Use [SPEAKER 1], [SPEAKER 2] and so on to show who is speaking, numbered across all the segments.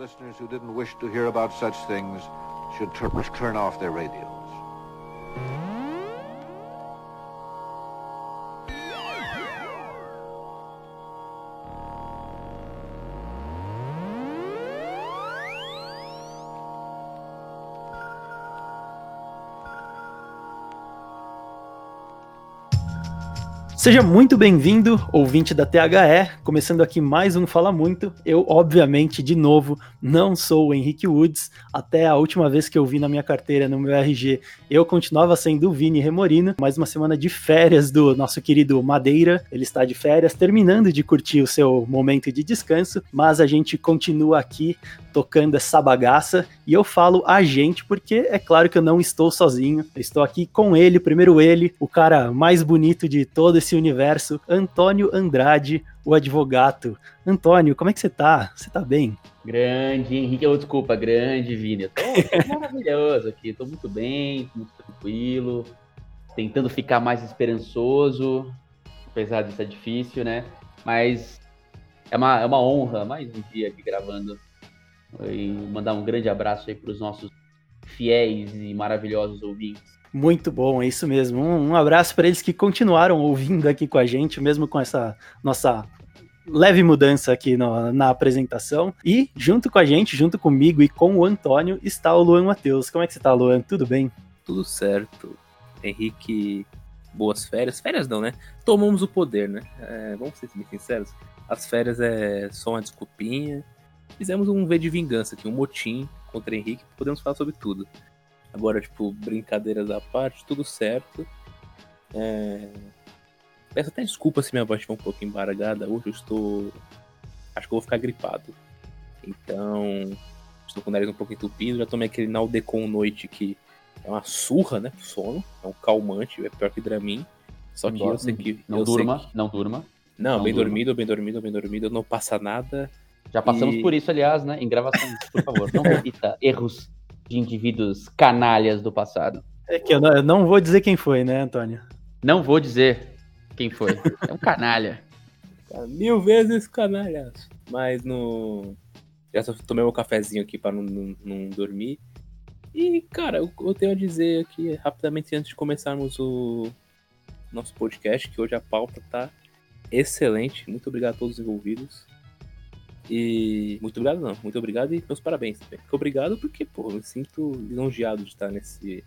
[SPEAKER 1] Listeners who didn't wish to hear about such things should turn off their radios.
[SPEAKER 2] Seja muito bem-vindo, ouvinte da THE, começando aqui mais um Fala Muito. Eu, obviamente, de novo, não sou o Henrique Woods. Até a última vez que eu vi na minha carteira, no meu RG, eu continuava sendo o Vini Remorino. Mais uma semana de férias do nosso querido Madeira. Ele está de férias, terminando de curtir o seu momento de descanso, mas a gente continua aqui tocando essa bagaça. E eu falo a gente porque é claro que eu não estou sozinho. Eu estou aqui com ele, primeiro ele, o cara mais bonito de todo esse universo, Antônio Andrade, o advogado. Antônio, como é que você tá? Você tá bem?
[SPEAKER 3] Grande, Henrique, oh, desculpa, grande, Vini. Eu tô, tô maravilhoso aqui, tô muito bem, muito tranquilo, tentando ficar mais esperançoso, apesar de ser difícil, né? Mas é uma, é uma honra, mais um dia aqui gravando e mandar um grande abraço aí para os nossos fiéis e maravilhosos ouvintes.
[SPEAKER 2] Muito bom, é isso mesmo. Um, um abraço para eles que continuaram ouvindo aqui com a gente, mesmo com essa nossa leve mudança aqui no, na apresentação. E junto com a gente, junto comigo e com o Antônio, está o Luan Matheus. Como é que você está, Luan? Tudo bem?
[SPEAKER 4] Tudo certo. Henrique, boas férias. Férias não, né? Tomamos o poder, né? É, vamos ser bem sinceros. As férias é só uma desculpinha fizemos um V de vingança aqui, um motim contra Henrique, podemos falar sobre tudo. Agora, tipo, brincadeiras à parte, tudo certo. É... Peço até desculpa se minha voz estiver um pouco embargada. Hoje eu estou. Acho que eu vou ficar gripado. Então. Estou com o nariz um pouco entupido. Já tomei aquele Naldecon noite que é uma surra, né? Sono. É um calmante, é pior que Dramin. Só que eu sei que.
[SPEAKER 3] Não durma, que... não durma.
[SPEAKER 4] Não, não bem durma. dormido, bem dormido, bem dormido. Não passa nada.
[SPEAKER 3] Já passamos e... por isso, aliás, né? Em gravações, por favor. Não repita erros de indivíduos canalhas do passado.
[SPEAKER 2] É que eu não, eu não, vou dizer quem foi, né, Antônio?
[SPEAKER 3] Não vou dizer quem foi. É um canalha.
[SPEAKER 4] Mil vezes canalha. Mas no. Já tomei meu cafezinho aqui para não, não, não, dormir. E, cara, eu, eu tenho a dizer aqui rapidamente antes de começarmos o nosso podcast, que hoje a pauta tá excelente. Muito obrigado a todos os envolvidos. E muito obrigado, não. Muito obrigado e meus parabéns também. Obrigado porque, pô, me sinto lisonjeado de estar nesse,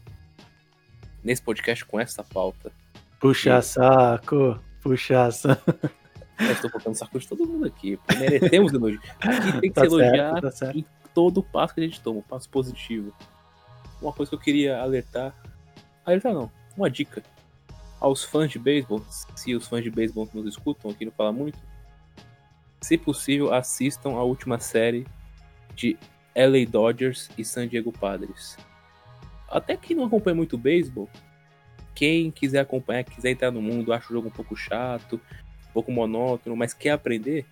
[SPEAKER 4] nesse podcast com essa pauta.
[SPEAKER 2] Puxa e... saco, puxa saco.
[SPEAKER 4] Eu estou botando saco de todo mundo aqui. Merecemos elogio. Aqui tem que tá se elogiar certo, tá em todo o passo que a gente toma, um passo positivo. Uma coisa que eu queria alertar. Alertar não, uma dica. Aos fãs de beisebol, se os fãs de beisebol nos escutam aqui não fala muito, se possível, assistam a última série de LA Dodgers e San Diego Padres. Até quem não acompanha muito beisebol, quem quiser acompanhar, quiser entrar no mundo, acha o jogo um pouco chato, um pouco monótono, mas quer aprender,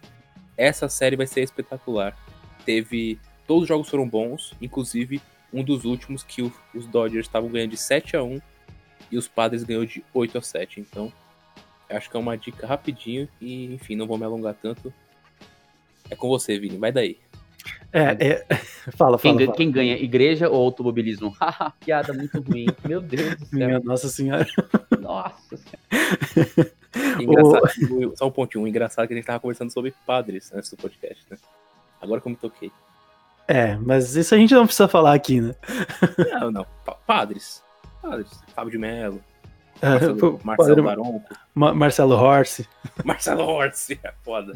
[SPEAKER 4] essa série vai ser espetacular. Teve. Todos os jogos foram bons, inclusive um dos últimos que os Dodgers estavam ganhando de 7 a 1 e os Padres ganhou de 8 a 7. Então, acho que é uma dica rapidinho e, enfim, não vou me alongar tanto. É com você, Vini. Vai daí.
[SPEAKER 2] É, é... Fala,
[SPEAKER 3] quem,
[SPEAKER 2] fala, fala.
[SPEAKER 3] Quem ganha, igreja ou automobilismo? Piada muito ruim. Meu Deus do céu.
[SPEAKER 2] Minha Nossa Senhora.
[SPEAKER 3] Nossa Senhora.
[SPEAKER 4] Engraçado, o... Só um pontinho. O engraçado é que a gente tava conversando sobre padres antes do podcast, né? Agora que eu me toquei.
[SPEAKER 2] É, mas isso a gente não precisa falar aqui, né?
[SPEAKER 4] Não, não. Padres. Padres. Fábio de Mello, Marcelo, Marcelo Baronco.
[SPEAKER 2] Marcelo Horse.
[SPEAKER 4] Marcelo Horse, é foda.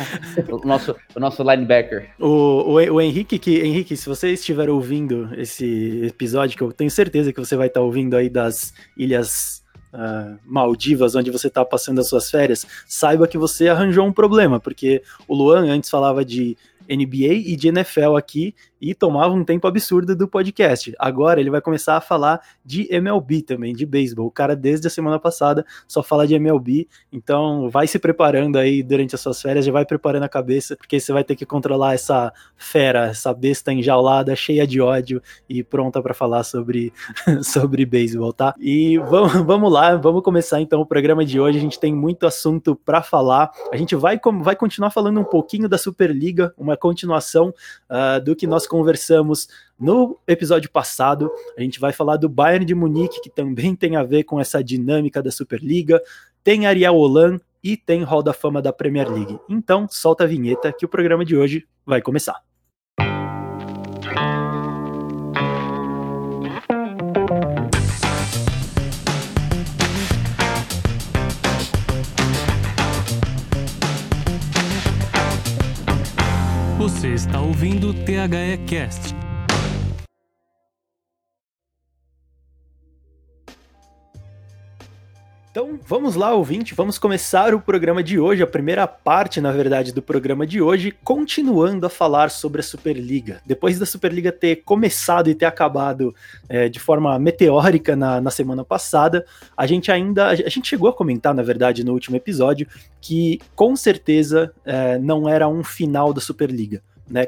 [SPEAKER 3] o, nosso, o nosso linebacker.
[SPEAKER 2] O, o, o, Henrique, que, Henrique, se você estiver ouvindo esse episódio, que eu tenho certeza que você vai estar ouvindo aí das Ilhas Uh, Maldivas, onde você está passando as suas férias, saiba que você arranjou um problema, porque o Luan antes falava de NBA e de NFL aqui e tomava um tempo absurdo do podcast. Agora ele vai começar a falar de MLB também, de beisebol. O cara desde a semana passada só fala de MLB, então vai se preparando aí durante as suas férias, já vai preparando a cabeça, porque você vai ter que controlar essa fera, essa besta enjaulada, cheia de ódio e pronta para falar sobre sobre beisebol, tá? E vamos, vamos lá, vamos começar então o programa de hoje. A gente tem muito assunto para falar. A gente vai vai continuar falando um pouquinho da Superliga, uma uma continuação uh, do que nós conversamos no episódio passado. A gente vai falar do Bayern de Munique, que também tem a ver com essa dinâmica da Superliga. Tem Ariel Holan e tem Hall da Fama da Premier League. Então, solta a vinheta que o programa de hoje vai começar.
[SPEAKER 5] Está ouvindo o THE Cast
[SPEAKER 2] Então, vamos lá, ouvinte, vamos começar o programa de hoje, a primeira parte, na verdade, do programa de hoje, continuando a falar sobre a Superliga. Depois da Superliga ter começado e ter acabado é, de forma meteórica na, na semana passada, a gente ainda, a gente chegou a comentar, na verdade, no último episódio, que com certeza é, não era um final da Superliga. Né,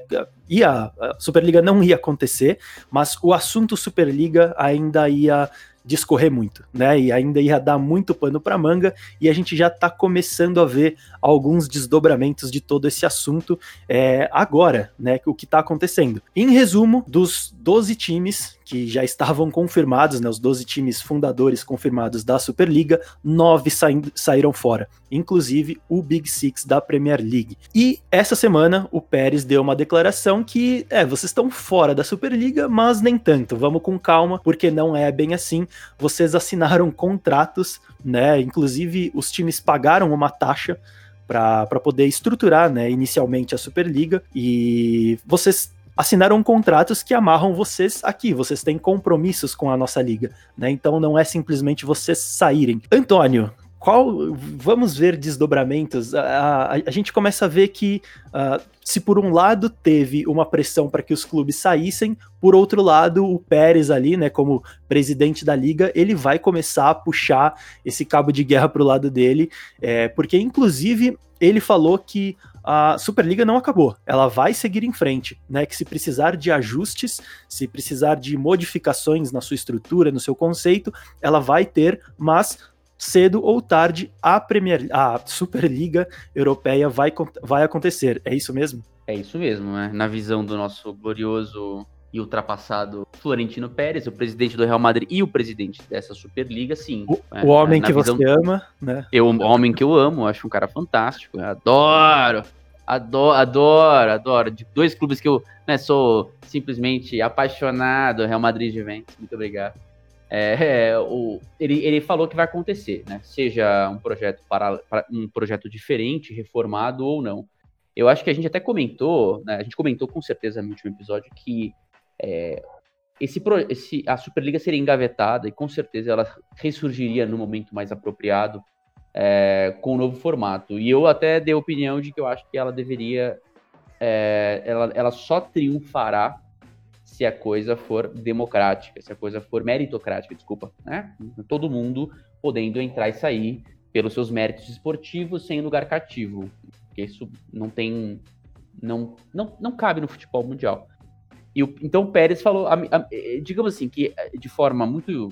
[SPEAKER 2] ia, a Superliga não ia acontecer, mas o assunto Superliga ainda ia discorrer muito, né? E ainda ia dar muito pano para manga e a gente já está começando a ver alguns desdobramentos de todo esse assunto é, agora, né? O que está acontecendo. Em resumo, dos 12 times que já estavam confirmados, né, os 12 times fundadores confirmados da Superliga, nove saíram fora, inclusive o Big Six da Premier League. E essa semana o Pérez deu uma declaração que, é, vocês estão fora da Superliga, mas nem tanto, vamos com calma, porque não é bem assim. Vocês assinaram contratos, né, inclusive os times pagaram uma taxa para poder estruturar, né, inicialmente a Superliga, e vocês assinaram contratos que amarram vocês aqui, vocês têm compromissos com a nossa liga, né? Então não é simplesmente vocês saírem. Antônio, qual vamos ver desdobramentos. A, a, a gente começa a ver que uh, se por um lado teve uma pressão para que os clubes saíssem, por outro lado o Pérez ali, né, como presidente da liga, ele vai começar a puxar esse cabo de guerra para o lado dele, é, porque inclusive ele falou que a Superliga não acabou, ela vai seguir em frente, né? Que se precisar de ajustes, se precisar de modificações na sua estrutura, no seu conceito, ela vai ter, mas cedo ou tarde a Premier, a Superliga Europeia vai, vai acontecer. É isso mesmo?
[SPEAKER 3] É isso mesmo, né? Na visão do nosso glorioso e ultrapassado Florentino Pérez, o presidente do Real Madrid e o presidente dessa Superliga, sim.
[SPEAKER 2] O, é, o homem que visão... você ama, né?
[SPEAKER 3] Eu, o homem que eu amo, acho um cara fantástico, adoro, adoro, adoro, adoro. De dois clubes que eu né, sou simplesmente apaixonado, Real Madrid e Juventus. Muito obrigado. É, é, o, ele, ele falou que vai acontecer, né? Seja um projeto para, para, um projeto diferente, reformado ou não. Eu acho que a gente até comentou, né, a gente comentou com certeza no último episódio que é, esse, esse, a Superliga seria engavetada e com certeza ela ressurgiria no momento mais apropriado é, com o novo formato. E eu até dei a opinião de que eu acho que ela deveria, é, ela, ela só triunfará se a coisa for democrática, se a coisa for meritocrática, desculpa, né? Todo mundo podendo entrar e sair pelos seus méritos esportivos sem lugar cativo, porque isso não tem, não, não, não cabe no futebol mundial. E o, então o Pérez falou, digamos assim, que de forma muito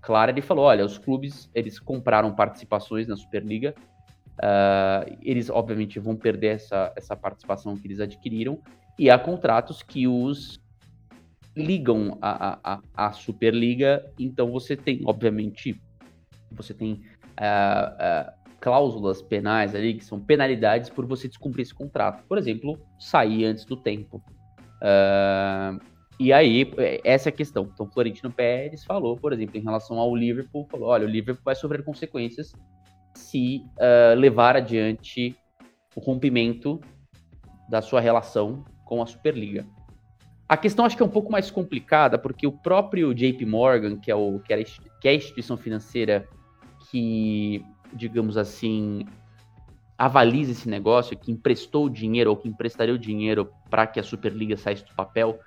[SPEAKER 3] clara ele falou, olha, os clubes eles compraram participações na Superliga, uh, eles obviamente vão perder essa, essa participação que eles adquiriram e há contratos que os ligam a, a Superliga, então você tem, obviamente, você tem uh, uh, cláusulas penais ali, que são penalidades por você descumprir esse contrato. Por exemplo, sair antes do tempo. Uh, e aí, essa é a questão. Então, Florentino Pérez falou, por exemplo, em relação ao Liverpool, falou, olha, o Liverpool vai sofrer consequências se levar adiante o rompimento da sua relação com a Superliga. A questão acho que é um pouco mais complicada, porque o próprio JP Morgan, que é, o, que, era, que é a instituição financeira que, digamos assim, avaliza esse negócio, que emprestou dinheiro ou que emprestaria o dinheiro para que a Superliga saísse do papel,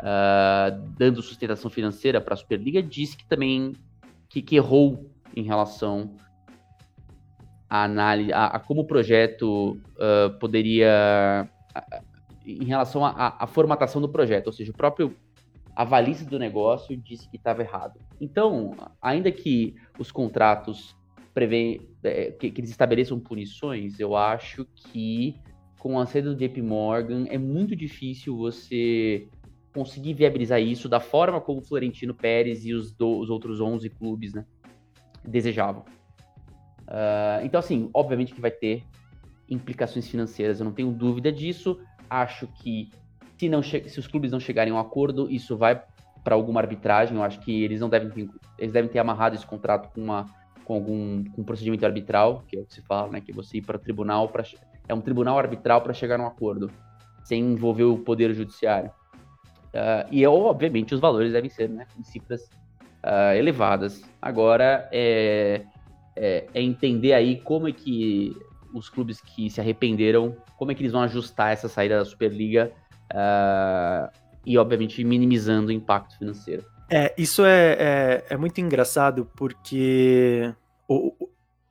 [SPEAKER 3] uh, dando sustentação financeira para a Superliga, disse que também que, que errou em relação a análise, a, a como o projeto uh, poderia em relação à formatação do projeto, ou seja, o próprio avalice do negócio disse que estava errado. Então, ainda que os contratos prevê, é, que, eles estabeleçam punições, eu acho que com a saída do JP Morgan, é muito difícil você conseguir viabilizar isso da forma como o Florentino Pérez e os, do, os outros 11 clubes né, desejavam. Uh, então, assim, obviamente que vai ter implicações financeiras, eu não tenho dúvida disso. Acho que se, não se os clubes não chegarem a um acordo, isso vai para alguma arbitragem. Eu acho que eles não devem ter, eles devem ter amarrado esse contrato com, uma, com algum com um procedimento arbitral, que é o que se fala, né? Que você ir para o tribunal para é um tribunal arbitral para chegar a um acordo, sem envolver o poder judiciário. Uh, e obviamente os valores devem ser né, em cifras uh, elevadas. Agora é, é, é entender aí como é que os clubes que se arrependeram, como é que eles vão ajustar essa saída da Superliga uh, e, obviamente, minimizando o impacto financeiro.
[SPEAKER 2] É, isso é, é, é muito engraçado porque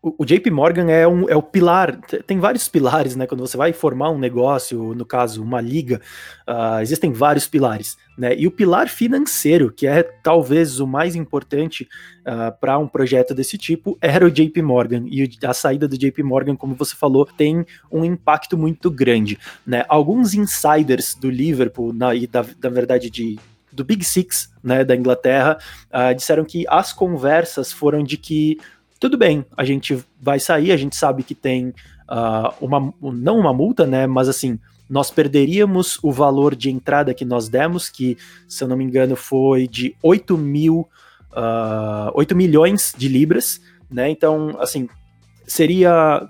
[SPEAKER 2] o, JP Morgan é, um, é o pilar, tem vários pilares, né? Quando você vai formar um negócio, no caso, uma liga, uh, existem vários pilares, né? E o pilar financeiro, que é talvez o mais importante uh, ah, para um projeto desse tipo, era o JP Morgan. E a saída do JP Morgan, como você falou, tem um impacto muito grande, né? Alguns insiders do Liverpool, na, e da, da verdade de do Big Six, né, da Inglaterra, uh, disseram que as conversas foram de que tudo bem, a gente vai sair, a gente sabe que tem uh, uma, não uma multa, né, mas assim, nós perderíamos o valor de entrada que nós demos, que, se eu não me engano, foi de 8 mil, uh, ah, 8 milhões de libras, né, então, assim, seria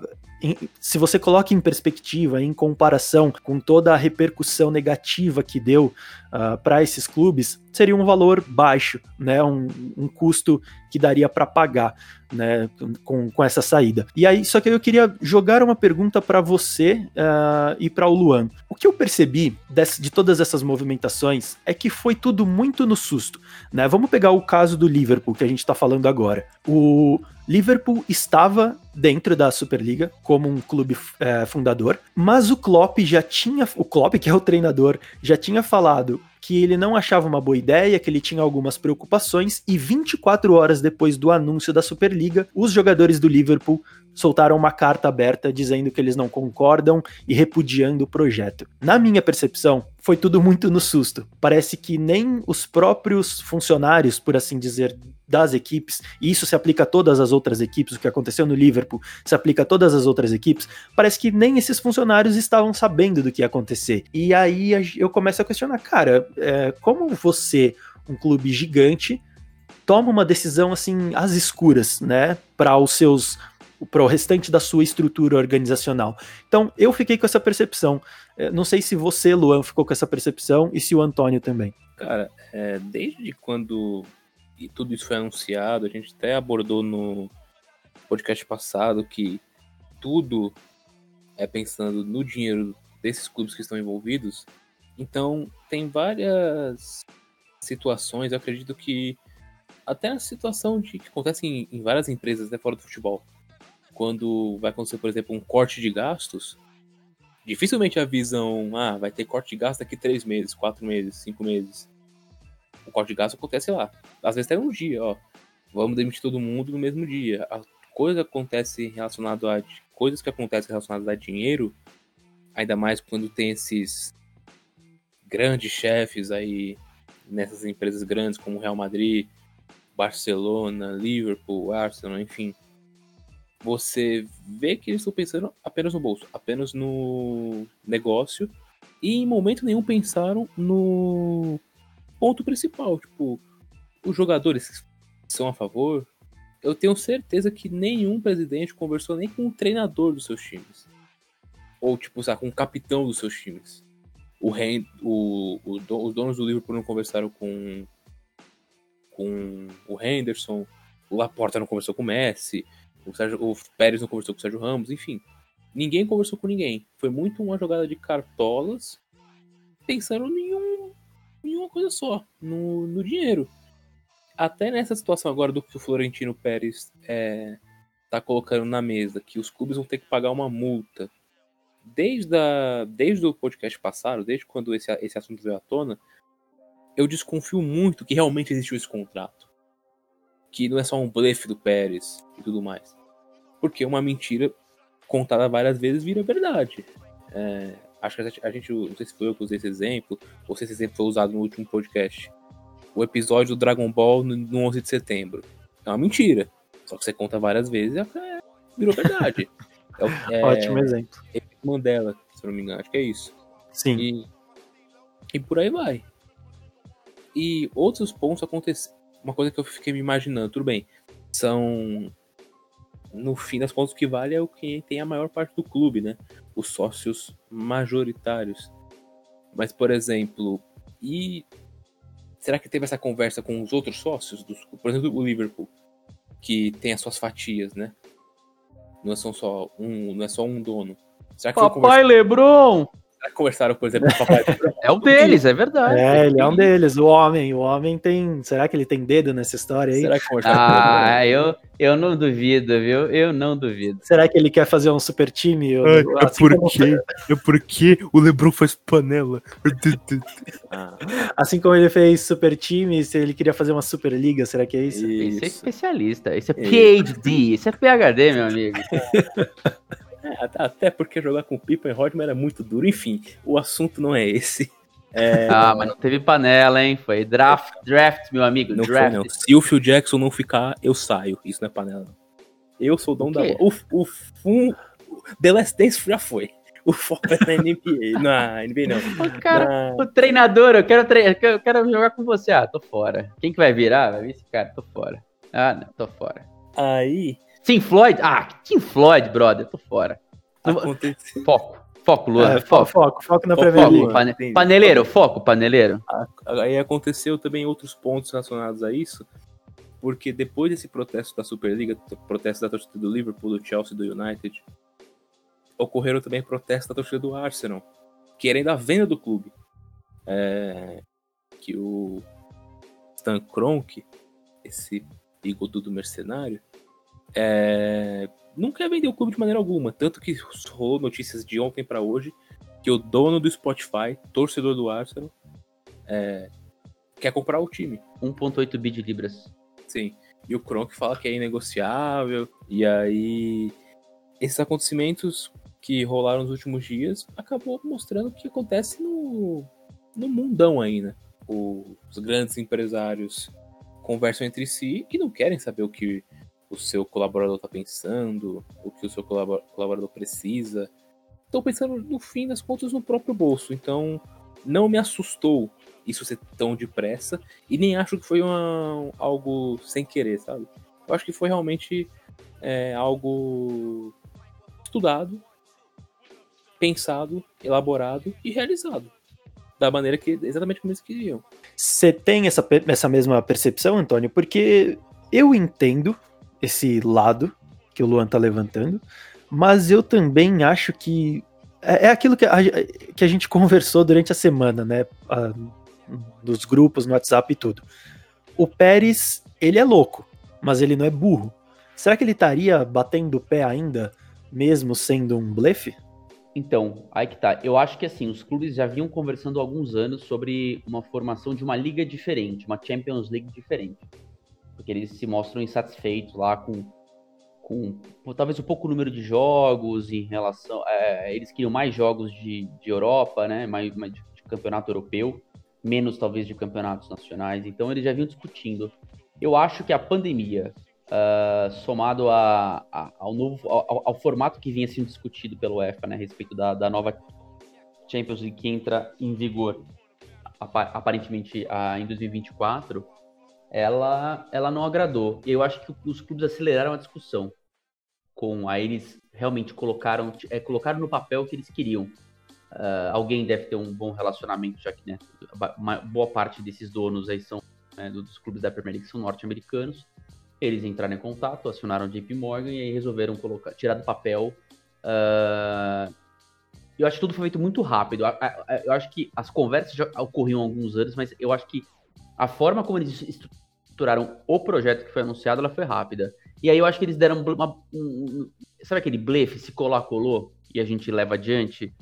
[SPEAKER 2] se você coloca em perspectiva, em comparação com toda a repercussão negativa que deu uh, ah, para esses clubes, seria um valor baixo, né? Um, um custo que daria para pagar, né? Com, com essa saída. E aí, só que eu queria jogar uma pergunta para você uh, e para o Luan. O que eu percebi desse, de todas essas movimentações é que foi tudo muito no susto, né? Vamos pegar o caso do Liverpool que a gente está falando agora. O Liverpool estava dentro da Superliga como um clube é, fundador, mas o Klopp já tinha, o Klopp que é o treinador, já tinha falado que ele não achava uma boa ideia, que ele tinha algumas preocupações e 24 horas depois do anúncio da Superliga, os jogadores do Liverpool soltaram uma carta aberta dizendo que eles não concordam e repudiando o projeto. Na minha percepção, foi tudo muito no susto. Parece que nem os próprios funcionários, por assim dizer, das equipes, e isso se aplica a todas as outras equipes, o que aconteceu no Liverpool se aplica a todas as outras equipes, parece que nem esses funcionários estavam sabendo do que ia acontecer. E aí eu começo a questionar, cara, é, como você, um clube gigante, toma uma decisão assim às escuras, né, para os seus para o restante da sua estrutura organizacional. Então, eu fiquei com essa percepção. É, não sei se você, Luan, ficou com essa percepção e se o Antônio também.
[SPEAKER 4] Cara, é, desde quando tudo isso foi anunciado, a gente até abordou no podcast passado que tudo é pensando no dinheiro desses clubes que estão envolvidos. Então, tem várias situações, eu acredito que até a situação de que acontece em, em várias empresas até fora do futebol quando vai acontecer, por exemplo, um corte de gastos, dificilmente avisam, ah, vai ter corte de gastos daqui três meses, quatro meses, cinco meses. O corte de gastos acontece lá. Às vezes até um dia, ó. Vamos demitir todo mundo no mesmo dia. A coisa acontece relacionado a coisas que acontecem relacionadas a dinheiro, ainda mais quando tem esses grandes chefes aí nessas empresas grandes como Real Madrid, Barcelona, Liverpool, Arsenal, enfim você vê que eles estão pensando apenas no bolso, apenas no negócio, e em momento nenhum pensaram no ponto principal, tipo, os jogadores são a favor. Eu tenho certeza que nenhum presidente conversou nem com o treinador dos seus times. Ou, tipo, sabe, com o capitão dos seus times. O, o, o, os donos do Liverpool não conversaram com, com o Henderson. O Laporta não conversou com o Messi. O, Sérgio, o Pérez não conversou com o Sérgio Ramos, enfim. Ninguém conversou com ninguém. Foi muito uma jogada de cartolas, pensando em, um, em uma coisa só, no, no dinheiro. Até nessa situação agora do que o Florentino Pérez é, tá colocando na mesa, que os clubes vão ter que pagar uma multa. Desde, a, desde o podcast passado, desde quando esse, esse assunto veio à tona, eu desconfio muito que realmente existiu esse contrato. Que não é só um blefe do Pérez e tudo mais. Porque uma mentira contada várias vezes vira verdade. É, acho que a gente, não sei se foi eu que usei esse exemplo, ou se esse exemplo foi usado no último podcast. O episódio do Dragon Ball no, no 11 de setembro. É uma mentira. Só que você conta várias vezes e é, virou verdade.
[SPEAKER 2] é, é, Ótimo exemplo.
[SPEAKER 4] Mandela, se não me engano, acho que é isso.
[SPEAKER 2] Sim.
[SPEAKER 4] E, e por aí vai. E outros pontos aconteceram. Uma coisa que eu fiquei me imaginando, tudo bem. São. No fim das contas, o que vale é o que tem a maior parte do clube, né? Os sócios majoritários. Mas, por exemplo, e será que teve essa conversa com os outros sócios? Dos, por exemplo, o Liverpool, que tem as suas fatias, né? Não é só um, não é só um dono.
[SPEAKER 3] Será que Papai Lebron!
[SPEAKER 4] Conversaram, por exemplo, com o papai.
[SPEAKER 3] é um deles, é verdade.
[SPEAKER 2] É, ele é um deles. O homem, o homem tem. Será que ele tem dedo nessa história aí? Será que
[SPEAKER 3] Ah, eu, eu não duvido, viu? Eu não duvido.
[SPEAKER 2] Será que ele quer fazer um super time?
[SPEAKER 4] É, é assim porque, é porque o Lebron faz panela.
[SPEAKER 2] assim como ele fez super time, se ele queria fazer uma super liga, será que é isso?
[SPEAKER 3] isso. Esse é especialista, esse é PhD, esse é PhD, meu amigo.
[SPEAKER 4] É, até porque jogar com Pipa e Rodman era muito duro. Enfim, o assunto não é esse.
[SPEAKER 3] É... Ah, mas não teve panela, hein? Foi draft, draft meu amigo.
[SPEAKER 4] Não
[SPEAKER 3] draft.
[SPEAKER 4] Foi, não. Se o Phil Jackson não ficar, eu saio. Isso não é panela. Eu sou o dono o da O, o fun... The Last Dance já foi. O foco é na NBA. Na NBA não.
[SPEAKER 3] O, cara, na... o treinador, eu quero, tre... eu quero jogar com você. Ah, tô fora. Quem que vai virar? Vai vir esse cara, tô fora. Ah, não, tô fora.
[SPEAKER 4] Aí,
[SPEAKER 3] Tim Floyd? Ah, Tim Floyd, brother, tô fora. Aconteceu. Foco. Foco, Luan. É, foco.
[SPEAKER 2] foco. Foco na Premier League.
[SPEAKER 3] Pane... Paneleiro, foco, paneleiro.
[SPEAKER 4] Aí aconteceu também outros pontos relacionados a isso, porque depois desse protesto da Superliga, protesto da torcida do Liverpool, do Chelsea, do United, ocorreram também protestos da torcida do Arsenal, querendo a venda do clube. É... Que o Stan Kroenke, esse bigodudo mercenário, é, não quer vender o clube de maneira alguma. Tanto que rolou notícias de ontem para hoje que o dono do Spotify, torcedor do Arsenal, é, quer comprar o time.
[SPEAKER 3] 1,8 bi de libras.
[SPEAKER 4] Sim. E o Kronk fala que é inegociável. E aí, esses acontecimentos que rolaram nos últimos dias acabou mostrando o que acontece no, no mundão aí, né? Os grandes empresários conversam entre si e não querem saber o que o seu colaborador está pensando, o que o seu colaborador precisa. Estou pensando, no fim das contas, no próprio bolso. Então, não me assustou isso ser tão depressa e nem acho que foi uma, algo sem querer, sabe? Eu acho que foi realmente é, algo estudado, pensado, elaborado e realizado. Da maneira que exatamente como eles queriam.
[SPEAKER 2] Você tem essa, essa mesma percepção, Antônio? Porque eu entendo esse lado que o Luan tá levantando, mas eu também acho que é, é aquilo que a, que a gente conversou durante a semana, né? A, dos grupos no WhatsApp e tudo. O Pérez, ele é louco, mas ele não é burro. Será que ele estaria batendo o pé ainda, mesmo sendo um blefe?
[SPEAKER 3] Então, aí que tá. Eu acho que assim, os clubes já vinham conversando há alguns anos sobre uma formação de uma liga diferente, uma Champions League diferente porque eles se mostram insatisfeitos lá com, com talvez um pouco número de jogos em relação. É, eles queriam mais jogos de, de Europa, né? Mais, mais de, de, campeonato europeu, menos talvez de campeonatos nacionais. Então eles já vinham discutindo. Eu acho que a pandemia, uh, somado a, a, ao novo ao, ao, formato que vinha sendo discutido pelo UEFA, né, a respeito da, da nova Champions League que entra em vigor aparentemente uh, em 2024 ela, ela não agradou. Eu acho que os clubes aceleraram a discussão. Com aí eles realmente colocaram, é, colocaram no papel o que eles queriam. Uh, alguém deve ter um bom relacionamento, já que né, uma boa parte desses donos aí são né, dos clubes da Premier League são norte-americanos. Eles entraram em contato, acionaram JP Morgan e aí resolveram colocar, tirar do papel. Uh, eu acho que tudo foi feito muito rápido. Eu acho que as conversas já ocorriam há alguns anos, mas eu acho que a forma como eles estruturaram o projeto que foi anunciado, ela foi rápida. E aí eu acho que eles deram uma, um, sabe aquele blefe, se colar, colou, e a gente leva adiante?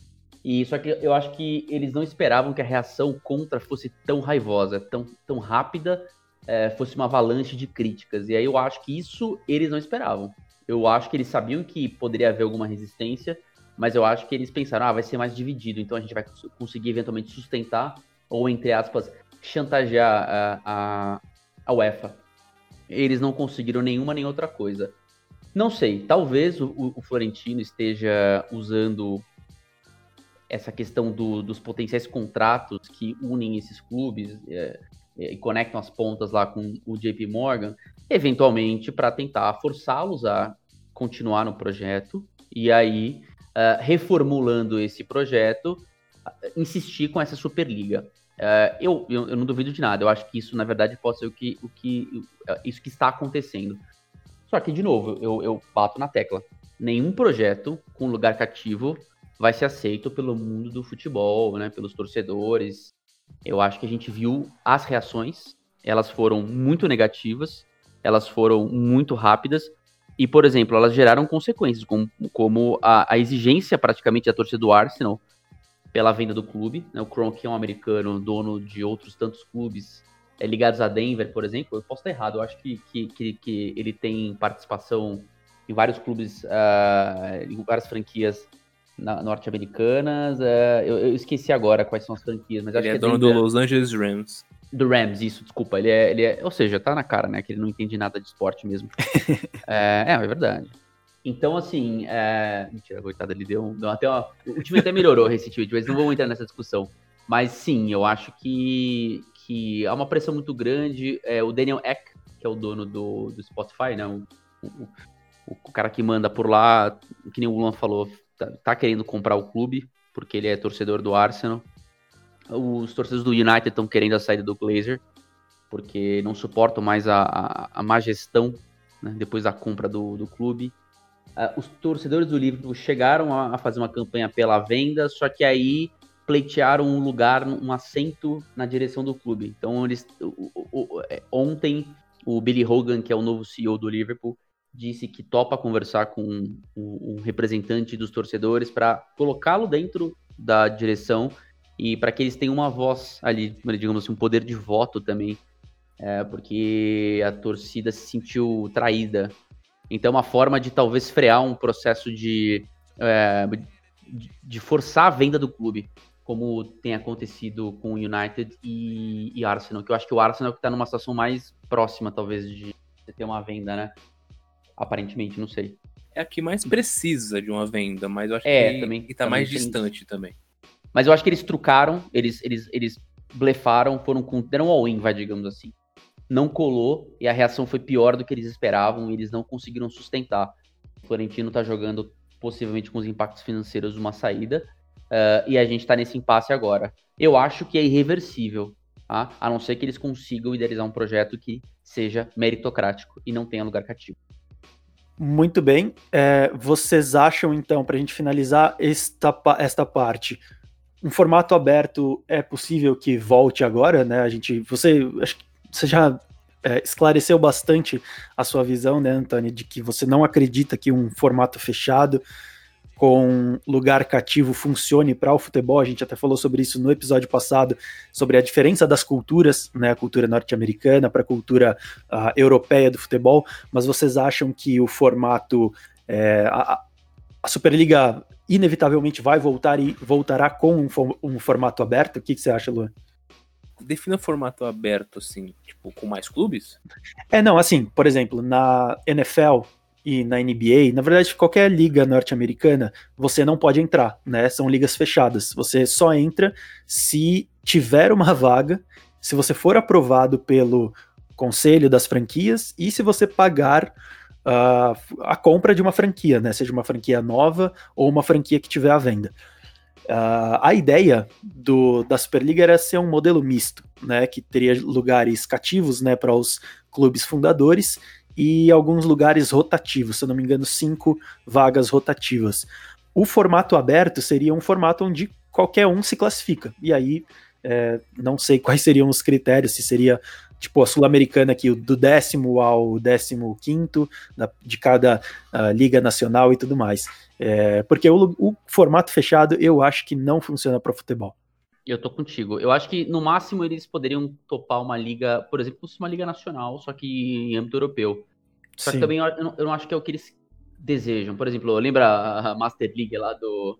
[SPEAKER 3] E só que eu acho que eles não esperavam que a reação contra fosse tão raivosa, tão, tão rápida, é, fosse uma avalanche de críticas. E aí eu acho que isso eles não esperavam. Eu acho que eles sabiam que poderia haver alguma resistência, mas eu acho que eles pensaram, ah, vai ser mais dividido, então a gente vai conseguir eventualmente sustentar, ou entre aspas, chantagear a, a, a UEFA. Eles não conseguiram nenhuma nem outra coisa. Não sei, talvez o, o Florentino esteja usando essa questão do, dos potenciais contratos que unem esses clubes é, é, e conectam as pontas lá com o JP Morgan, eventualmente para tentar forçá-los a continuar no projeto e aí, uh, reformulando esse projeto, insistir com essa Superliga. Uh, eu, eu, eu, não duvido de nada, eu acho que isso, na verdade, pode ser o que, o que, isso que está acontecendo. Só que, de novo, eu, eu bato na tecla. Nenhum projeto com lugar cativo vai ser aceito pelo mundo do futebol, né, pelos torcedores. Eu acho que a gente viu as reações, elas foram muito negativas, elas foram muito rápidas, e, por exemplo, elas geraram consequências, como, como a, a, exigência praticamente da torcida do Arsenal pela venda do clube. Né? O Kroenke é um americano, dono de outros tantos clubes é, ligados a Denver, por exemplo. Eu posso estar errado, eu acho que, que, que, que ele tem participação em vários clubes, uh, em várias franquias norte-americanas. Uh, eu, eu, esqueci agora quais são as franquias, mas
[SPEAKER 4] ele
[SPEAKER 3] acho
[SPEAKER 4] é que é dono Denver... do Los Angeles Rams.
[SPEAKER 3] Do Rams, isso, desculpa. Ele é, ele é. Ou seja, tá na cara, né? Que ele não entende nada de esporte mesmo. é, é, é verdade. Então, assim. É... Mentira, coitado, ele deu, deu até. O time até melhorou recentemente, mas não vamos entrar nessa discussão. Mas sim, eu acho que, que há uma pressão muito grande. É, o Daniel Eck, que é o dono do, do Spotify, né? O, o, o cara que manda por lá, que nem o Luan falou, tá, tá querendo comprar o clube, porque ele é torcedor do Arsenal. Os torcedores do United estão querendo a saída do Glazer, porque não suportam mais a, a, a má gestão né, depois da compra do, do clube. Uh, os torcedores do Liverpool chegaram a, a, fazer uma campanha pela venda, só que aí pleitearam um lugar, um assento na direção do clube. Então, eles, o, o, o, é, ontem, o Billy Hogan, que é o novo CEO do Liverpool, disse que topa conversar com um, um representante dos torcedores para colocá-lo dentro da direção e para que eles tenham uma voz ali, digamos assim, um poder de voto também, é, porque a torcida se sentiu traída. Então, uma forma de talvez frear um processo de, é, de forçar a venda do clube, como tem acontecido com o United e, e Arsenal, que eu acho que o Arsenal está numa situação mais próxima, talvez, de ter uma venda, né? Aparentemente, não sei.
[SPEAKER 4] É a que mais precisa de uma venda, mas eu acho é, que
[SPEAKER 3] também,
[SPEAKER 4] está mais distante também.
[SPEAKER 3] Mas eu acho que eles trucaram, eles, eles, eles blefaram, foram com. deram all-in, vai, digamos assim. Não colou e a reação foi pior do que eles esperavam e eles não conseguiram sustentar. O Florentino tá jogando possivelmente com os impactos financeiros uma saída uh, e a gente tá nesse impasse agora. Eu acho que é irreversível, tá? a não ser que eles consigam idealizar um projeto que seja meritocrático e não tenha lugar cativo.
[SPEAKER 2] Muito bem. É, vocês acham, então, para a gente finalizar esta, esta parte, um formato aberto é possível que volte agora, né? A gente, você, acho que você já é, esclareceu bastante a sua visão, né, Antônio, de que você não acredita que um formato fechado com lugar cativo funcione para o futebol. A gente até falou sobre isso no episódio passado, sobre a diferença das culturas, né, a cultura norte-americana para a cultura uh, europeia do futebol. Mas vocês acham que o formato, é, a, a Superliga inevitavelmente vai voltar e voltará com um, um formato aberto? O que, que você acha, Luan?
[SPEAKER 4] Defina formato aberto, assim, tipo, com mais clubes?
[SPEAKER 2] É, não, assim, por exemplo, na NFL e na NBA, na verdade, qualquer liga norte-americana, você não pode entrar, né? São ligas fechadas. Você só entra se tiver uma vaga, se você for aprovado pelo conselho das franquias e se você pagar uh, a compra de uma franquia, né? Seja uma franquia nova ou uma franquia que tiver à venda. Uh, a ideia do, da Superliga era ser um modelo misto, né, que teria lugares cativos né, para os clubes fundadores e alguns lugares rotativos, se eu não me engano, cinco vagas rotativas. O formato aberto seria um formato onde qualquer um se classifica, e aí é, não sei quais seriam os critérios, se seria tipo a Sul-Americana aqui, do décimo ao décimo quinto da, de cada uh, liga nacional e tudo mais. É, porque o, o, formato fechado eu acho que não funciona para futebol.
[SPEAKER 3] Eu tô contigo. Eu acho que no máximo eles poderiam topar uma liga, por exemplo, uma liga nacional, só que em âmbito europeu. Só Sim. que também eu não, eu não acho que é o que eles desejam? Por exemplo, lembra a Master League lá do.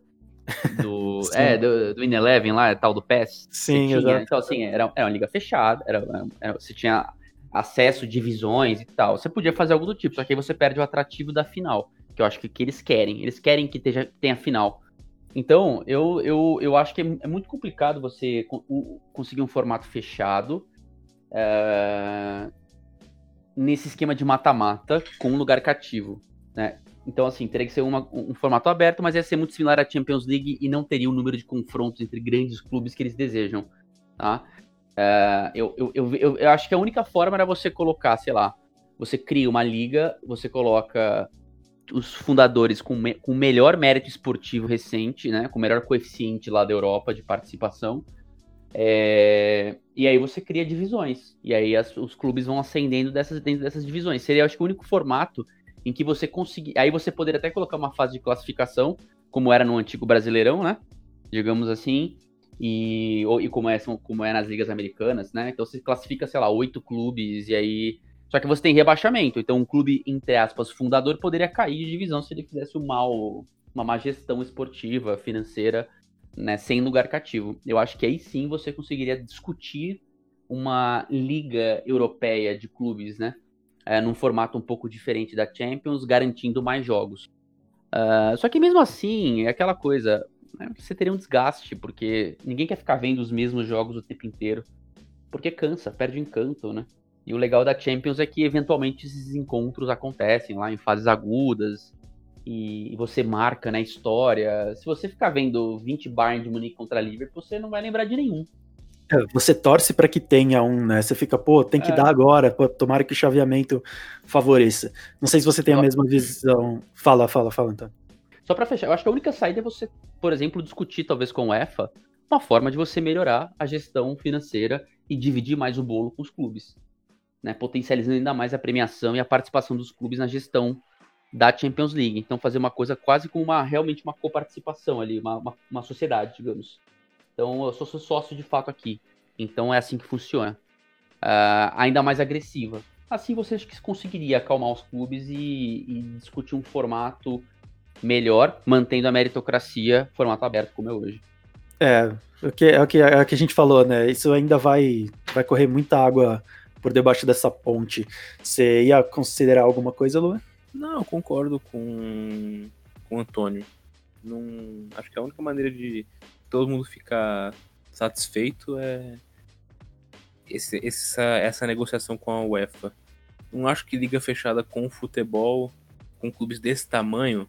[SPEAKER 3] Do, é, do, do In-Eleven lá, tal do PES?
[SPEAKER 2] Sim,
[SPEAKER 3] tinha,
[SPEAKER 2] exato.
[SPEAKER 3] Então, assim, era, era uma liga fechada, era, era, você tinha acesso divisões e tal. Você podia fazer algo do tipo, só que aí você perde o atrativo da final, que eu acho que, que eles querem. Eles querem que esteja, tenha final. Então, eu, eu, eu acho que é, é muito complicado você conseguir um formato fechado é, nesse esquema de mata-mata com um lugar cativo, né? Então, assim, teria que ser uma, um formato aberto, mas ia ser muito similar à Champions League e não teria o número de confrontos entre grandes clubes que eles desejam, tá? É, eu, eu, eu, eu, acho que a única forma era você colocar, sei lá, você cria uma liga, você coloca os fundadores com, me, com melhor mérito esportivo recente, né, com melhor coeficiente lá da Europa de participação, é, e aí você cria divisões. E aí as, os clubes vão ascendendo dessas, dentro dessas divisões. Seria, acho que, o único formato em que você conseguir. Aí você poderia até colocar uma fase de classificação, como era no antigo Brasileirão, né? Digamos assim. E, ou, e como, é, como é nas ligas americanas, né? Então você classifica, sei lá, oito clubes, e aí. Só que você tem rebaixamento. Então um clube, entre aspas, fundador, poderia cair de divisão se ele fizesse um mal, uma má gestão esportiva, financeira né, sem lugar cativo. Eu acho que aí sim você conseguiria discutir uma liga europeia de clubes, né, é, num formato um pouco diferente da Champions, garantindo mais jogos. Uh, só que mesmo assim, é aquela coisa, né, você teria um desgaste, porque ninguém quer ficar vendo os mesmos jogos o tempo inteiro, porque cansa, perde o encanto, né? E o legal da Champions é que eventualmente esses encontros acontecem lá em fases agudas, e, você marca na né, história. Se você ficar vendo 20 Bayern de Munique contra Liverpool, você não vai lembrar de nenhum.
[SPEAKER 2] É, você torce para que tenha um, né? Você fica, pô, tem que é. dar agora, pô, tomara que o chaveamento favoreça. Não sei se você tem a mesma visão. Fala, fala, fala, então.
[SPEAKER 3] Só para fechar, eu acho que a única saída é você, por exemplo, discutir talvez com o EFA uma forma de você melhorar a gestão financeira e dividir mais o bolo com os clubes, né? Potencializando ainda mais a premiação e a participação dos clubes na gestão da Champions League. Então fazer uma coisa quase com uma realmente uma coparticipação ali, uma, uma, uma sociedade, digamos. Então eu sou, sou sócio de fato aqui. Então é assim que funciona. Uh, ainda mais agressiva. Assim você acha que conseguiria acalmar os clubes e, e, discutir um formato melhor, mantendo a meritocracia, formato aberto como é hoje.
[SPEAKER 2] É, o que, é, o que, é o que a gente falou, né? Isso ainda vai, vai correr muita água por debaixo dessa ponte. Você ia considerar alguma coisa, Luan?
[SPEAKER 4] Não, eu concordo com, com o Antônio. Não, acho que a única maneira de todo mundo ficar satisfeito é esse, essa, essa negociação com a UEFA. Não acho que liga fechada com futebol, com clubes desse tamanho,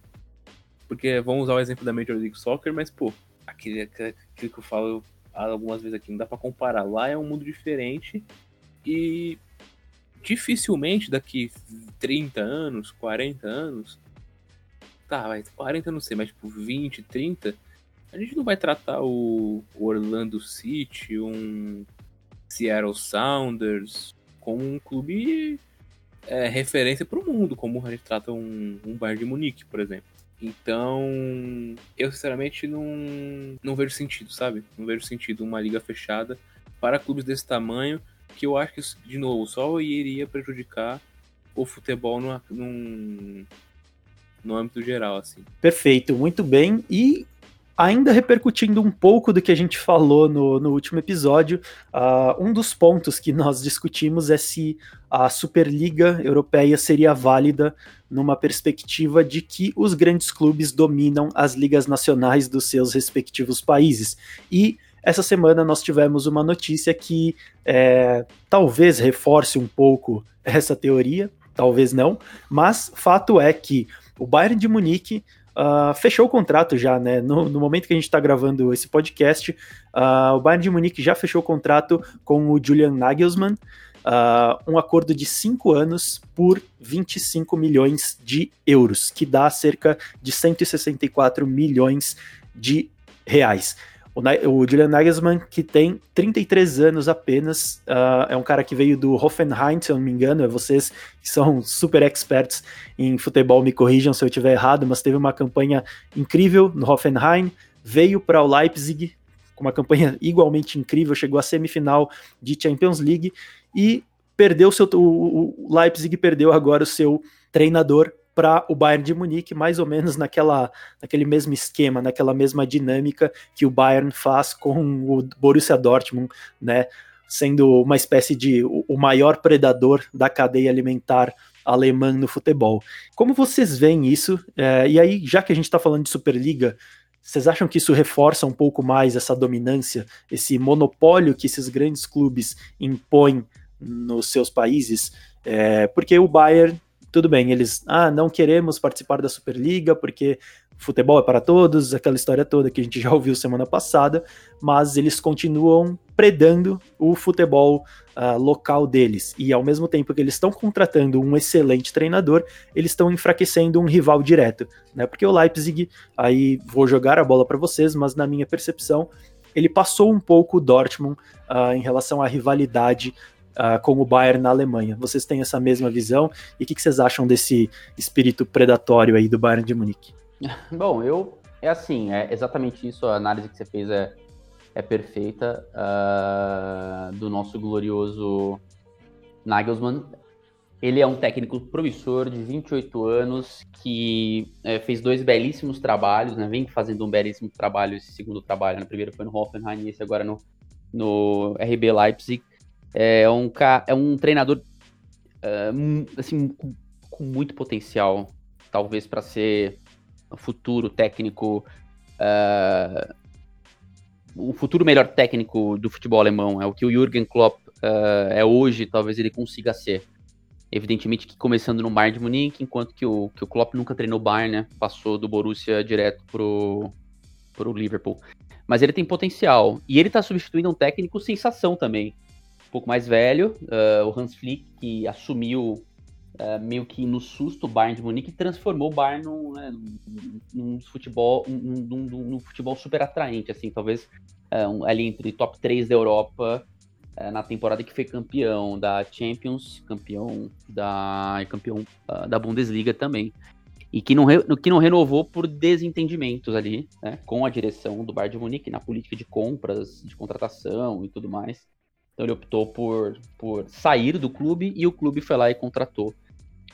[SPEAKER 4] porque vamos usar o exemplo da Major League Soccer, mas pô, aquele, aquele que eu falo algumas vezes aqui, não dá para comparar. Lá é um mundo diferente e dificilmente daqui 30 anos, 40 anos, tá, vai, 40 não sei, mas tipo 20, 30, a gente não vai tratar o Orlando City, um Seattle Sounders, como um clube é, referência para o mundo, como a gente trata um, um Bayern de Munique, por exemplo. Então, eu sinceramente não, não vejo sentido, sabe? Não vejo sentido uma liga fechada para clubes desse tamanho que eu acho que, de novo, só iria prejudicar o futebol no, num, no âmbito geral, assim.
[SPEAKER 2] Perfeito, muito bem. E ainda repercutindo um pouco do que a gente falou no, no último episódio, uh, um dos pontos que nós discutimos é se a Superliga Europeia seria válida numa perspectiva de que os grandes clubes dominam as ligas nacionais dos seus respectivos países. E essa semana nós tivemos uma notícia que é, talvez reforce um pouco essa teoria, talvez não, mas fato é que o Bayern de Munique uh, fechou o contrato já, né? No, no momento que a gente está gravando esse podcast, uh, o Bayern de Munique já fechou o contrato com o Julian Nagelsmann, uh, um acordo de cinco anos por 25 milhões de euros, que dá cerca de 164 milhões de reais. O, o Julian Nagelsmann, que tem 33 anos apenas, uh, é um cara que veio do Hoffenheim, se eu não me engano, é vocês que são super experts em futebol, me corrijam se eu estiver errado, mas teve uma campanha incrível no Hoffenheim, veio para o Leipzig com uma campanha igualmente incrível, chegou à semifinal de Champions League e perdeu seu o, o Leipzig perdeu agora o seu treinador para o Bayern de Munique, mais ou menos naquela, naquele mesmo esquema, naquela mesma dinâmica que o Bayern faz com o Borussia Dortmund, né? Sendo uma espécie de o maior predador da cadeia alimentar alemã no futebol. Como vocês veem isso? É, e aí, já que a gente está falando de Superliga, vocês acham que isso reforça um pouco mais essa dominância, esse monopólio que esses grandes clubes impõem nos seus países? É, porque o Bayern, tudo bem, eles, ah, não queremos participar da Superliga porque futebol é para todos, aquela história toda que a gente já ouviu semana passada, mas eles continuam predando o futebol uh, local deles. E ao mesmo tempo que eles estão contratando um excelente treinador, eles estão enfraquecendo um rival direto, né? Porque o Leipzig, aí vou jogar a bola para vocês, mas na minha percepção, ele passou um pouco o Dortmund uh, em relação à rivalidade Uh, com o Bayern na Alemanha. Vocês têm essa mesma visão? E o que, que, vocês acham desse espírito predatório aí do Bayern de Munique?
[SPEAKER 3] Bom, eu é assim, é exatamente isso. A análise que você fez é, é perfeita uh, do nosso glorioso Nagelsmann. Ele é um técnico promissor de 28 anos que é, fez dois belíssimos trabalhos, né? Vem fazendo um belíssimo trabalho, esse segundo trabalho. No primeiro foi no Hoffenheim e esse agora no, no RB Leipzig. É um, é um treinador uh, assim, com, com muito potencial, talvez para ser futuro técnico, uh, o futuro melhor técnico do futebol alemão, é o que o Jürgen Klopp uh, é hoje, talvez ele consiga ser. Evidentemente que começando no Bayern de Munique, enquanto que o, que o Klopp nunca treinou o Bayern, né? Passou do Borussia direto pro, pro Liverpool. Mas ele tem potencial. E ele tá substituindo um técnico sensação também. Um pouco mais velho, uh, o Hans Flick, que assumiu uh, meio que no susto o Bayern de Munique transformou o Bayern num, né, num, futebol, num, num, num, futebol super atraente, assim, talvez uh, ali entre top 3 da Europa na temporada que foi campeão da Champions, campeão da campeão da Bundesliga também. E que não, que não renovou por desentendimentos ali, né, com a direção do Bayern de Munique, na política de compras, de contratação e tudo mais. Então ele optou por, por sair do clube e o clube foi lá e contratou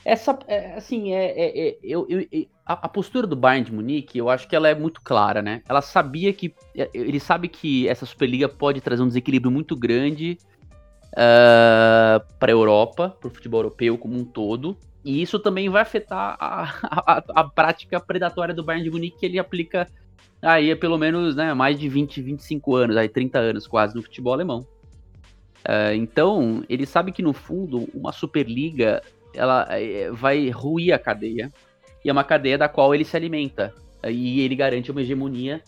[SPEAKER 3] essa, é, assim, é, é, é eu, eu, a, a, postura do Bayern de Munique, eu acho que ela é muito clara, né? Ela sabia que, é, ele sabe que essa Superliga pode trazer um desequilíbrio muito grande uh, ah, para a Europa, para o futebol europeu como um todo, e isso também vai afetar a, a, a, prática predatória do Bayern de Munique que ele aplica aí pelo menos né, mais de 20, 25 anos, aí 30 anos quase no futebol alemão. Uh, então, ele sabe que no fundo uma Superliga ela é, vai ruir a cadeia. E é uma cadeia da qual ele se alimenta. E ele garante uma hegemonia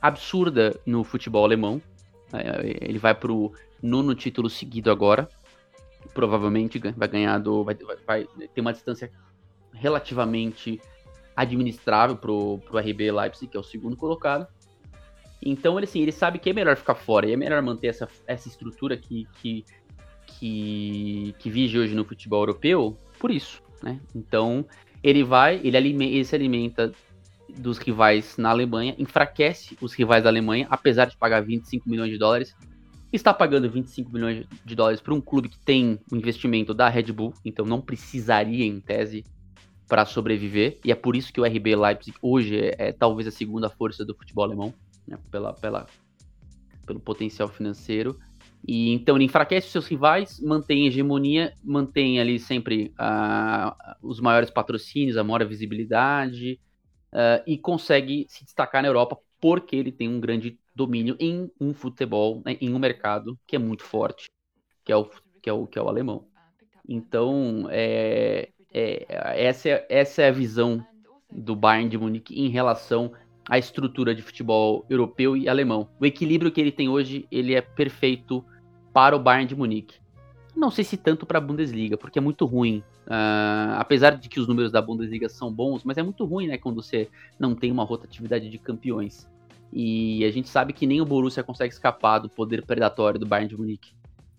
[SPEAKER 3] absurda no futebol alemão. É, ele vai pro nono título seguido agora. Provavelmente vai ganhar do. Vai, vai ter uma distância relativamente administrável pro, pro RB Leipzig, que é o segundo colocado. Então, ele, assim, ele sabe que é melhor ficar fora e é melhor manter essa, essa estrutura que, que, que, que vige hoje no futebol europeu por isso, né? Então, ele vai, ele, alime, ele se alimenta dos rivais na Alemanha, enfraquece os rivais da Alemanha, apesar de pagar 25 milhões de dólares. Está pagando 25 milhões de dólares para um clube que tem um investimento da Red Bull, então não precisaria, em tese, para sobreviver. E é por isso que o RB Leipzig hoje é, é talvez a segunda força do futebol alemão, né? pela, pela, pelo potencial financeiro. E então ele enfraquece os seus rivais, mantém a hegemonia, mantém ali sempre uh, os maiores patrocínios, a maior visibilidade uh, e consegue se destacar na Europa porque ele tem um grande domínio em um futebol, né, em um mercado que é muito forte, que é o que é o, que é o alemão. Então é, é, essa, é, essa é a visão do Bayern de Munique em relação à estrutura de futebol europeu e alemão. O equilíbrio que ele tem hoje ele é perfeito para o Bayern de Munique. Não sei se tanto para a Bundesliga, porque é muito ruim. Uh, apesar de que os números da Bundesliga são bons, mas é muito ruim, né, quando você não tem uma rotatividade de campeões. E a gente sabe que nem o Borussia consegue escapar do poder predatório do Bayern de Munique.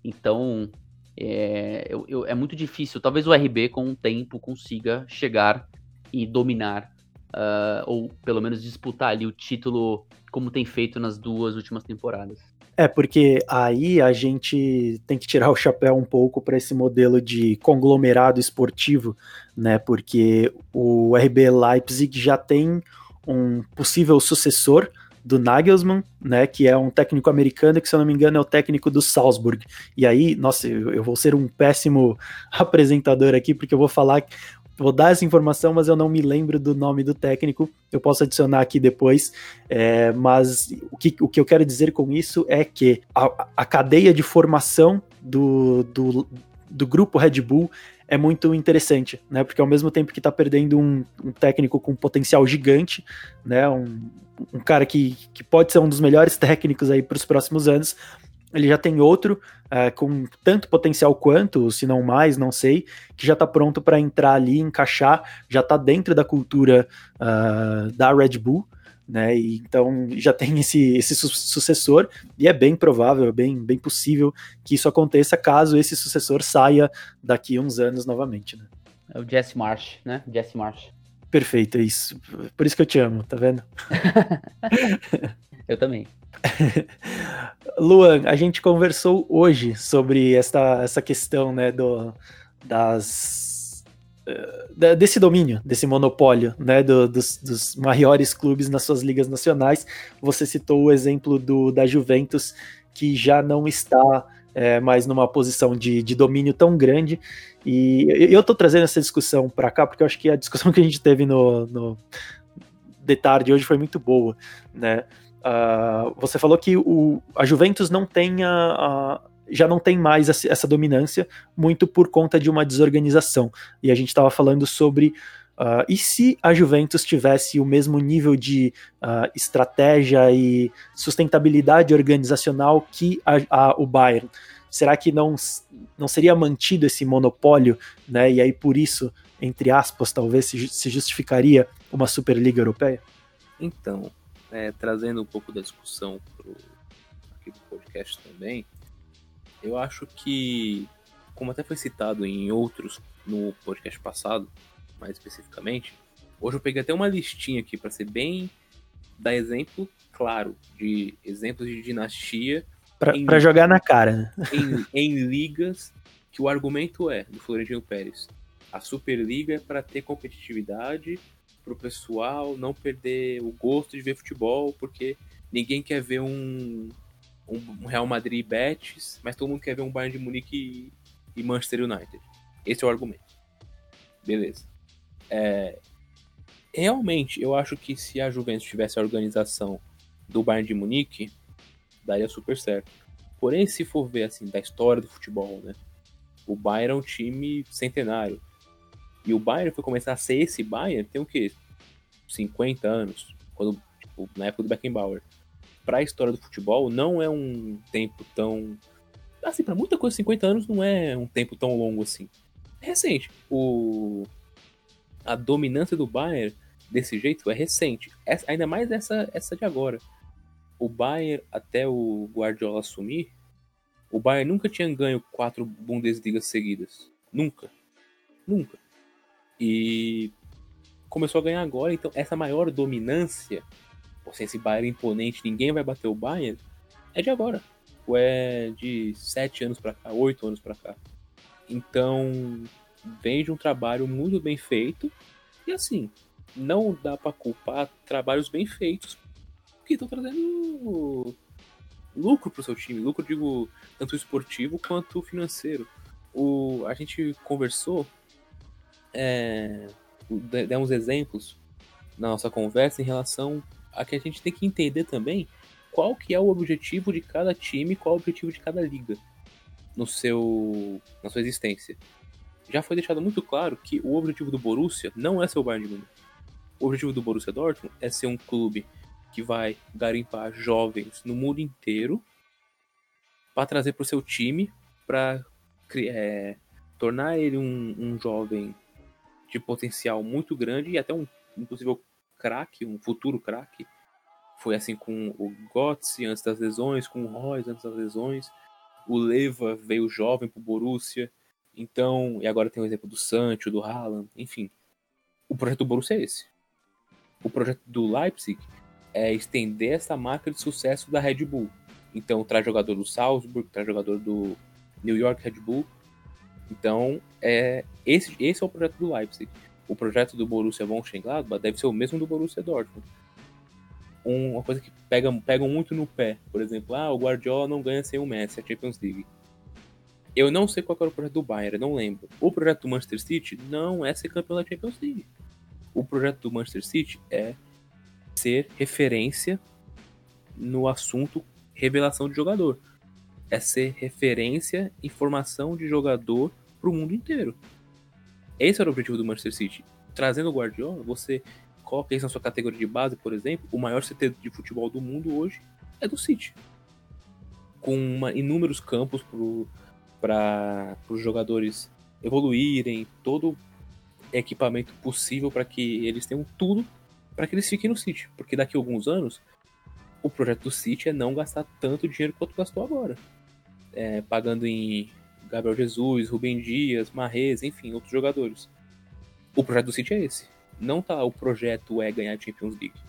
[SPEAKER 3] Então, é, eu, eu, é muito difícil. Talvez o RB, com o tempo, consiga chegar e dominar, uh, ou pelo menos disputar ali o título como tem feito nas duas últimas temporadas.
[SPEAKER 2] É, porque aí a gente tem que tirar o chapéu um pouco para esse modelo de conglomerado esportivo, né? Porque o RB Leipzig já tem um possível sucessor do Nagelsmann, né, que é um técnico americano que, se eu não me engano, é o técnico do Salzburg. E aí, nossa, eu, eu vou ser um péssimo apresentador aqui, porque eu vou falar vou dar essa informação, mas eu não me lembro do nome do técnico. Eu posso adicionar aqui depois. É, mas o que, o que eu quero dizer com isso é que a, a cadeia de formação do, do, do grupo Red Bull é muito interessante, né? Porque ao mesmo tempo que está perdendo um, um, técnico com potencial gigante, né? Um, um cara que, que pode ser um dos melhores técnicos aí para os próximos anos, ele já tem outro uh, com tanto potencial quanto, se não mais, não sei, que já está pronto para entrar ali, encaixar, já está dentro da cultura uh, da Red Bull, né? E, então já tem esse, esse su sucessor e é bem provável, bem, bem possível que isso aconteça caso esse sucessor saia daqui uns anos novamente, né?
[SPEAKER 3] É o Jesse Marsh, né? Jesse Marsh.
[SPEAKER 2] Perfeito, é isso. Por isso que eu te amo, tá vendo?
[SPEAKER 3] eu também.
[SPEAKER 2] Luan, a gente conversou hoje sobre essa, essa questão né, do, das, desse domínio, desse monopólio né, do, dos, dos, maiores clubes nas suas ligas nacionais. Você citou o exemplo do, da Juventus, que já não está é, mais numa posição de, de domínio tão grande. E eu estou trazendo essa discussão para cá porque eu acho que a discussão que a gente teve no, no de tarde hoje foi muito boa, né? Uh, você falou que o, a Juventus não tem a, a, já não tem mais essa dominância, muito por conta de uma desorganização. E a gente estava falando sobre uh, e se a Juventus tivesse o mesmo nível de uh, estratégia e sustentabilidade organizacional que a, a, o Bayern? Será que não, não seria mantido esse monopólio, né? E aí por isso, entre aspas, talvez se, se justificaria uma Superliga Europeia?
[SPEAKER 4] Então, é, trazendo um pouco da discussão aqui do podcast também, eu acho que, como até foi citado em outros no podcast passado, mais especificamente, hoje eu peguei até uma listinha aqui para ser bem dar exemplo claro de exemplos de dinastia
[SPEAKER 2] para jogar na cara, né?
[SPEAKER 4] em, em ligas que o argumento é do Florentino Pérez. A Superliga é para ter competitividade pro pessoal não perder o gosto de ver futebol, porque ninguém quer ver um, um Real Madrid Betis, mas todo mundo quer ver um Bayern de Munique e, e Manchester United. Esse é o argumento. Beleza. É, realmente, eu acho que se a Juventus tivesse a organização do Bayern de Munique, daria super certo. Porém, se for ver assim da história do futebol, né? O Bayern é um time centenário. E o Bayern foi começar a ser esse Bayern tem o quê? 50 anos, quando, tipo, na época do Beckenbauer. Para a história do futebol, não é um tempo tão. Assim, para muita coisa, 50 anos não é um tempo tão longo assim. É recente. O... A dominância do Bayern desse jeito é recente. Essa, ainda mais essa, essa de agora. O Bayern, até o Guardiola assumir, o Bayern nunca tinha ganho quatro Bundesligas seguidas. Nunca. Nunca. E começou a ganhar agora, então essa maior dominância, ou seja, esse Bayern imponente, ninguém vai bater o Bayern, é de agora. Ou é de sete anos para cá, oito anos para cá. Então, vem de um trabalho muito bem feito, e assim, não dá para culpar trabalhos bem feitos, que estão trazendo lucro para o seu time, lucro, digo, tanto esportivo quanto financeiro. O, a gente conversou é, der uns exemplos na nossa conversa em relação a que a gente tem que entender também qual que é o objetivo de cada time, qual é o objetivo de cada liga no seu na sua existência. Já foi deixado muito claro que o objetivo do Borussia não é ser o Bayern de Munique. O objetivo do Borussia Dortmund é ser um clube que vai garimpar jovens no mundo inteiro para trazer para o seu time, para é, tornar ele um, um, jovem de potencial muito grande e até um, impossível craque, um futuro craque. Foi assim com o Götze antes das lesões, com o Royce antes das lesões. O Leva veio jovem pro Borussia. Então, e agora tem o exemplo do Sancho, do Haaland, enfim. O projeto do Borussia é esse. O projeto do Leipzig é estender essa marca de sucesso da Red Bull. Então traz jogador do Salzburg, traz jogador do New York Red Bull. Então é esse, esse é o projeto do Leipzig. O projeto do Borussia Mönchengladbach deve ser o mesmo do Borussia Dortmund. uma coisa que pega, pegam muito no pé, por exemplo, ah, o Guardiola não ganha sem o Messi, a Champions League. Eu não sei qual era o projeto do Bayern, não lembro. O projeto do Manchester City não é ser campeão da Champions League. O projeto do Manchester City é ser referência no assunto revelação de jogador. É ser referência e formação de jogador para o mundo inteiro. Esse era o objetivo do Manchester City. Trazendo o Guardiola, você coloca isso na sua categoria de base, por exemplo, o maior CT de futebol do mundo hoje é do City. Com uma, inúmeros campos para os jogadores evoluírem, todo equipamento possível para que eles tenham tudo para que eles fiquem no City. Porque daqui a alguns anos, o projeto do City é não gastar tanto dinheiro quanto gastou agora. É, pagando em Gabriel Jesus, Rubem Dias, Marrez, enfim, outros jogadores. O projeto do City é esse. Não tá o projeto é ganhar a Champions League.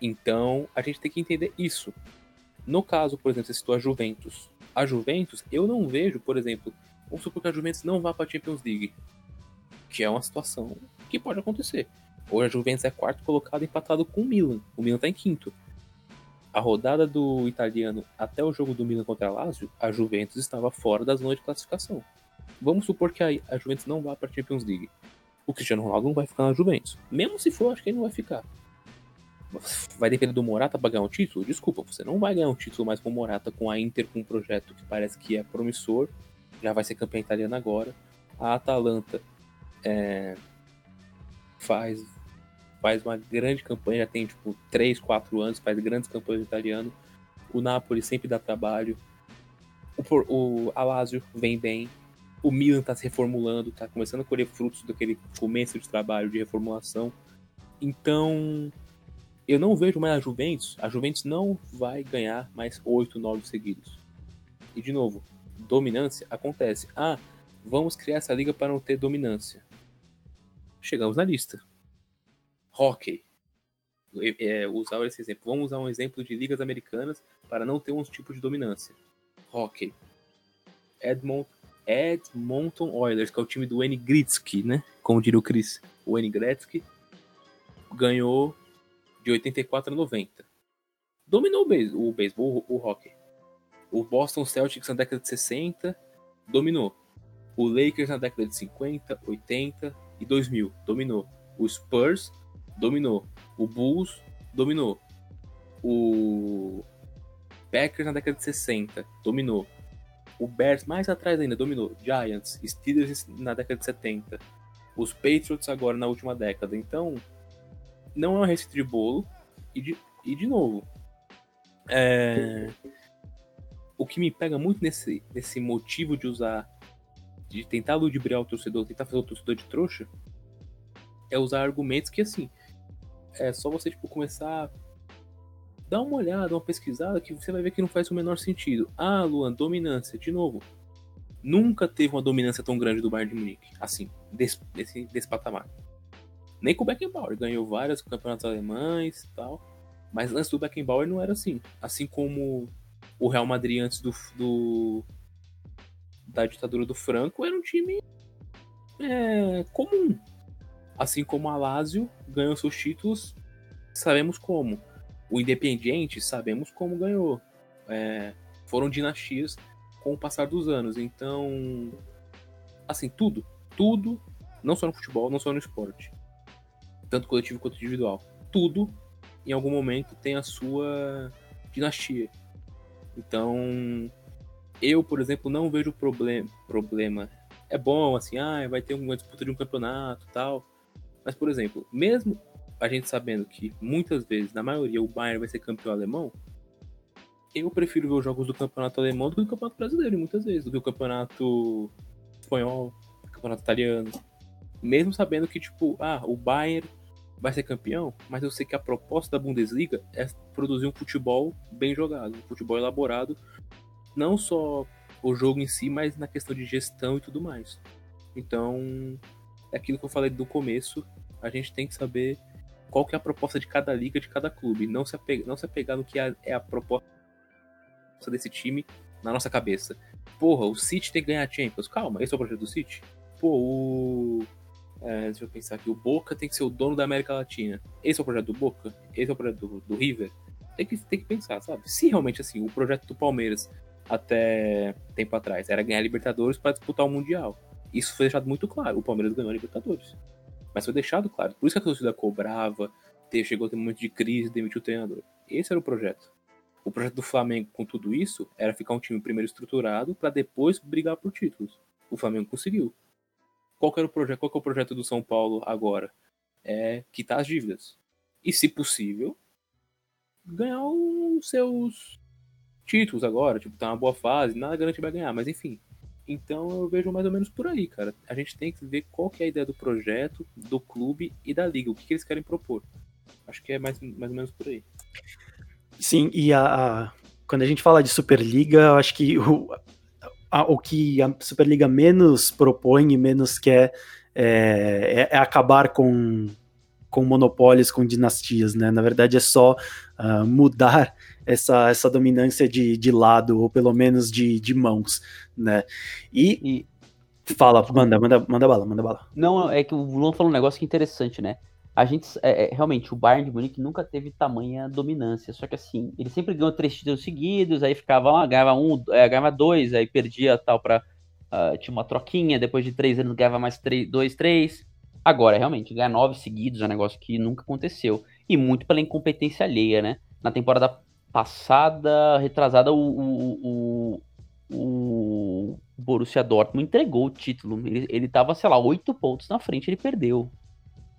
[SPEAKER 4] Então, a gente tem que entender isso. No caso, por exemplo, você citou a Juventus. A Juventus, eu não vejo, por exemplo, vamos supor que a Juventus não vá para a Champions League que é uma situação que pode acontecer. Hoje a Juventus é quarto colocado empatado com o Milan. O Milan está em quinto. A rodada do italiano até o jogo do Milan contra a Lazio, a Juventus estava fora da zona de classificação. Vamos supor que a, Juventus não vá para a Champions League. O Cristiano Ronaldo não vai ficar na Juventus. Mesmo se for, acho que ele não vai ficar. Vai depender do Morata para ganhar um título? Desculpa, você não vai ganhar um título mais com o Morata, com a Inter, com um projeto que parece que é promissor. Já vai ser campeã italiana agora. A Atalanta é, faz, faz uma grande campanha, já tem tipo 3, 4 anos, faz grandes campanhas italiano. O Napoli sempre dá trabalho. O, o Alásio vem bem. O Milan está se reformulando, está começando a colher frutos daquele começo de trabalho de reformulação. Então, eu não vejo mais a Juventus. A Juventus não vai ganhar mais 8, 9 seguidos. E de novo, dominância acontece. Ah, vamos criar essa liga para não ter dominância chegamos na lista. Hockey. É, usar esse exemplo. Vamos usar um exemplo de ligas americanas para não ter um tipo de dominância. Hockey. Edmont, Edmonton Oilers, que é o time do Wayne Gretzky, né? Como diria o Chris. O Wayne Gretzky ganhou de 84 a 90. Dominou o beisebol, o, o hockey. O Boston Celtics na década de 60 dominou. O Lakers na década de 50, 80, e 2000, dominou. O Spurs dominou. O Bulls dominou. O Packers na década de 60 dominou. O Bears mais atrás ainda dominou. Giants, Steelers na década de 70. Os Patriots agora na última década. Então, não é uma receita de bolo. E de, e de novo, é... o que me pega muito nesse, nesse motivo de usar de tentar ludibriar o torcedor, tentar fazer o torcedor de trouxa, é usar argumentos que, assim, é só você, tipo, começar dar uma olhada, uma pesquisada, que você vai ver que não faz o menor sentido. Ah, Luan, dominância, de novo. Nunca teve uma dominância tão grande do Bayern de Munique, assim, desse, desse, desse patamar. Nem com o Beckenbauer, ganhou vários campeonatos alemães e tal, mas antes do Beckenbauer não era assim. Assim como o Real Madrid antes do, do da ditadura do Franco era um time é, comum. Assim como a Lazio ganhou seus títulos, sabemos como. O Independiente, sabemos como ganhou. É, foram dinastias com o passar dos anos. Então, assim, tudo, tudo, não só no futebol, não só no esporte, tanto coletivo quanto individual, tudo em algum momento tem a sua dinastia. Então, eu, por exemplo, não vejo problema. problema. É bom, assim, ah, vai ter uma disputa de um campeonato tal. Mas, por exemplo, mesmo a gente sabendo que muitas vezes, na maioria, o Bayern vai ser campeão alemão, eu prefiro ver os jogos do campeonato alemão do que o campeonato brasileiro, muitas vezes, do que o campeonato espanhol, o campeonato italiano. Mesmo sabendo que, tipo, ah, o Bayern vai ser campeão, mas eu sei que a proposta da Bundesliga é produzir um futebol bem jogado, um futebol elaborado, não só o jogo em si, mas na questão de gestão e tudo mais. Então, aquilo que eu falei do começo, a gente tem que saber qual que é a proposta de cada liga, de cada clube, não se apegar, não se apegar no que é a proposta desse time na nossa cabeça. Porra, o City tem que ganhar a Champions. Calma, esse é o projeto do City? Pô, o. É, deixa eu pensar aqui. O Boca tem que ser o dono da América Latina. Esse é o projeto do Boca? Esse é o projeto do, do River? Tem que, tem que pensar, sabe? Se realmente assim, o projeto do Palmeiras até tempo atrás era ganhar Libertadores para disputar o Mundial. Isso foi deixado muito claro. O Palmeiras ganhou a Libertadores. Mas foi deixado claro. Por isso que a torcida cobrava, chegou a ter um de crise, demitiu o treinador. Esse era o projeto. O projeto do Flamengo com tudo isso era ficar um time primeiro estruturado para depois brigar por títulos. O Flamengo conseguiu. Qual era o projeto? Qual é o projeto do São Paulo agora? É quitar as dívidas. E, se possível, ganhar os seus títulos agora. Tipo, tá uma boa fase, nada garante vai ganhar, mas enfim. Então eu vejo mais ou menos por aí, cara. A gente tem que ver qual que é a ideia do projeto, do clube e da liga, o que, que eles querem propor. Acho que é mais, mais ou menos por aí.
[SPEAKER 2] Sim, e a, a quando a gente fala de Superliga, eu acho que o, a, o que a Superliga menos propõe e menos quer é, é, é acabar com, com monopólios, com dinastias, né? Na verdade, é só uh, mudar essa, essa dominância de, de lado, ou pelo menos de, de mãos, né? E, e... fala, manda, manda, manda bala, manda bala.
[SPEAKER 3] Não, é que o Luan falou um negócio que é interessante, né? a gente, é, é, realmente, o Bayern de Munique nunca teve tamanha dominância. Só que assim, ele sempre ganhou três títulos seguidos, aí ficava, ah, ganhava um, é, ganhava dois, aí perdia tal para uh, tinha uma troquinha, depois de três anos ganhava mais três, dois, três. Agora, realmente, ganhar nove seguidos é um negócio que nunca aconteceu. E muito pela incompetência alheia, né? Na temporada passada, retrasada, o, o, o, o Borussia Dortmund entregou o título. Ele, ele tava, sei lá, oito pontos na frente, ele perdeu.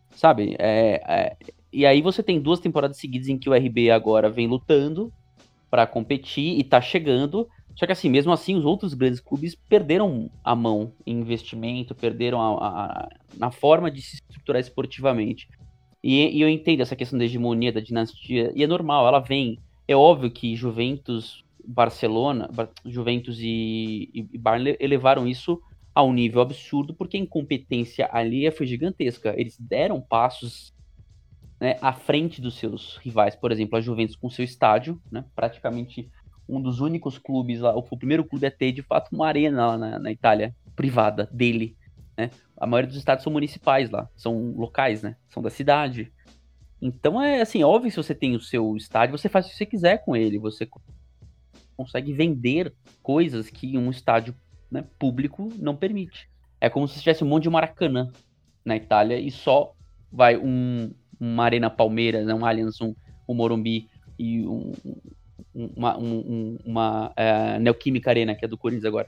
[SPEAKER 3] Sabe? É, é, e aí você tem duas temporadas seguidas em que o RB agora vem lutando para competir e tá chegando. Só que assim, mesmo assim, os outros grandes clubes perderam a mão em investimento, perderam a, a, na forma de se estruturar esportivamente. E, e, eu entendo essa questão da hegemonia, da dinastia, e é normal, ela vem. É óbvio que Juventus, Barcelona, Juventus e, e, e elevaram isso a um nível absurdo, porque a incompetência ali foi gigantesca. Eles deram passos né, à frente dos seus rivais, por exemplo, a Juventus com seu estádio, né, praticamente um dos únicos clubes lá, o primeiro clube a ter de fato uma arena lá na, na Itália, privada, dele. Né? A maioria dos estádios são municipais lá, são locais, né? São da cidade. Então é assim, óbvio se você tem o seu estádio, você faz o que você quiser com ele, você consegue vender coisas que um estádio né, público não permite. É como se tivesse um monte de Maracanã na Itália e só vai um, uma Arena Palmeiras, né, um Allianz, um, um Morumbi e um, uma, um, uma uh, Neoquímica Arena, que é do Corinthians agora.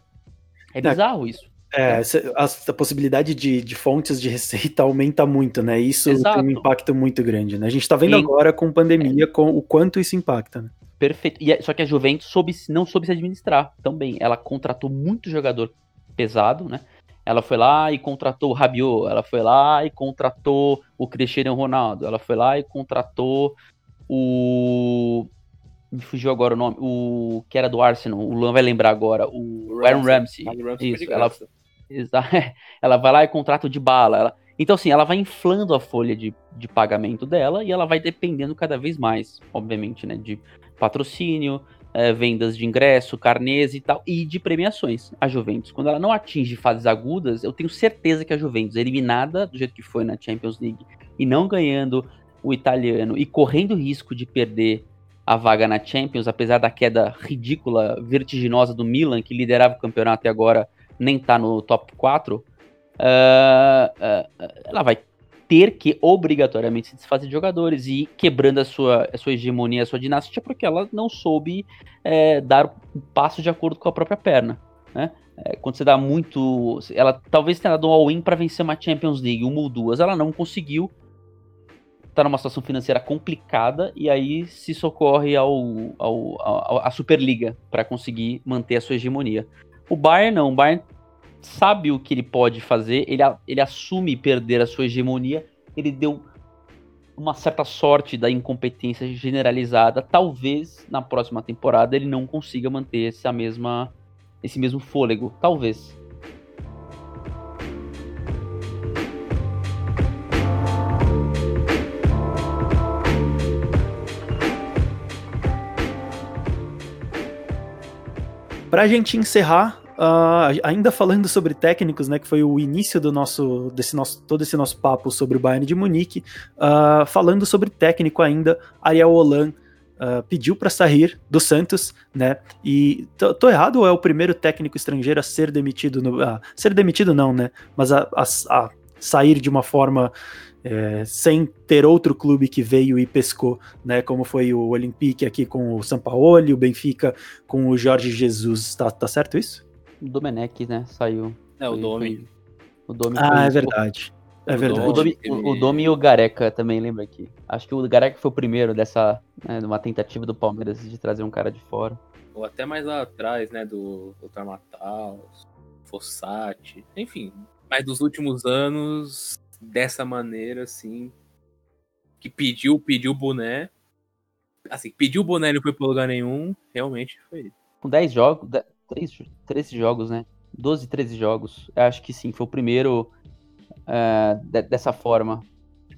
[SPEAKER 3] É, é bizarro isso.
[SPEAKER 2] É, a, a, possibilidade de, de, fontes de receita aumenta muito, né? Isso Exato. tem um impacto muito grande, né? A gente tá vendo agora com pandemia é. com o quanto isso impacta, né?
[SPEAKER 3] Perfeito. E, só que a Juventus soube, não soube se administrar também. Ela contratou muito jogador pesado, né? Ela foi lá e contratou o Rabiot, ela foi lá e contratou o Cristiano Ronaldo, ela foi lá e contratou o me fugiu agora o nome, o que era do Arsenal, o Luan vai lembrar agora, o, o Aaron Ramsey. Ramsey. Isso, ela, ela vai lá e contrata o de bala. Ela, então, assim, ela vai inflando a folha de, de pagamento dela e ela vai dependendo cada vez mais, obviamente, né, de patrocínio, é, vendas de ingresso, carnês e tal, e de premiações. A Juventus, quando ela não atinge fases agudas, eu tenho certeza que a Juventus, eliminada do jeito que foi na Champions League, e não ganhando o italiano, e correndo risco de perder a vaga na Champions, apesar da queda ridícula, vertiginosa do Milan, que liderava o campeonato e agora nem tá no top 4, uh, uh, ela vai ter que obrigatoriamente se desfazer de jogadores e quebrando a sua, a sua hegemonia, a sua dinastia, porque ela não soube é, dar um passo de acordo com a própria perna. Né? É, quando você dá muito. Ela talvez tenha dado um all-in para vencer uma Champions League, uma ou duas, ela não conseguiu. Tá numa situação financeira complicada e aí se socorre ao, ao, ao à Superliga para conseguir manter a sua hegemonia. O Bayern não, o Bayern sabe o que ele pode fazer, ele, ele assume perder a sua hegemonia, ele deu uma certa sorte da incompetência generalizada. Talvez na próxima temporada ele não consiga manter essa mesma, esse mesmo fôlego. Talvez.
[SPEAKER 2] Para a gente encerrar, uh, ainda falando sobre técnicos, né, que foi o início do nosso, desse nosso, todo esse nosso papo sobre o Bayern de Munique, uh, falando sobre técnico ainda, Ariel Holan uh, pediu para sair do Santos, né? E tô, tô, errado ou é o primeiro técnico estrangeiro a ser demitido no, ser demitido não, né? Mas a, a, a sair de uma forma é, sem ter outro clube que veio e pescou, né? Como foi o Olympique aqui com o Sampaoli, o Benfica com o Jorge Jesus. Tá, tá certo isso?
[SPEAKER 3] O Domenech, né? Saiu.
[SPEAKER 4] É, o Domi.
[SPEAKER 2] O Domi ah, é verdade. É verdade.
[SPEAKER 3] O Domi, o, o Domi e o Gareca também, lembra aqui. Acho que o Gareca foi o primeiro dessa, né, uma tentativa do Palmeiras de trazer um cara de fora.
[SPEAKER 4] Ou até mais lá atrás, né, do Dr. Mataus, Fossati, enfim. Mas dos últimos anos, dessa maneira, assim, que pediu, pediu o boné. Assim, pediu o boné e não foi pra lugar nenhum, realmente foi.
[SPEAKER 3] Com 10 jogos, 13 jogos, né? 12, 13 jogos. Eu acho que sim, foi o primeiro uh, de, dessa forma.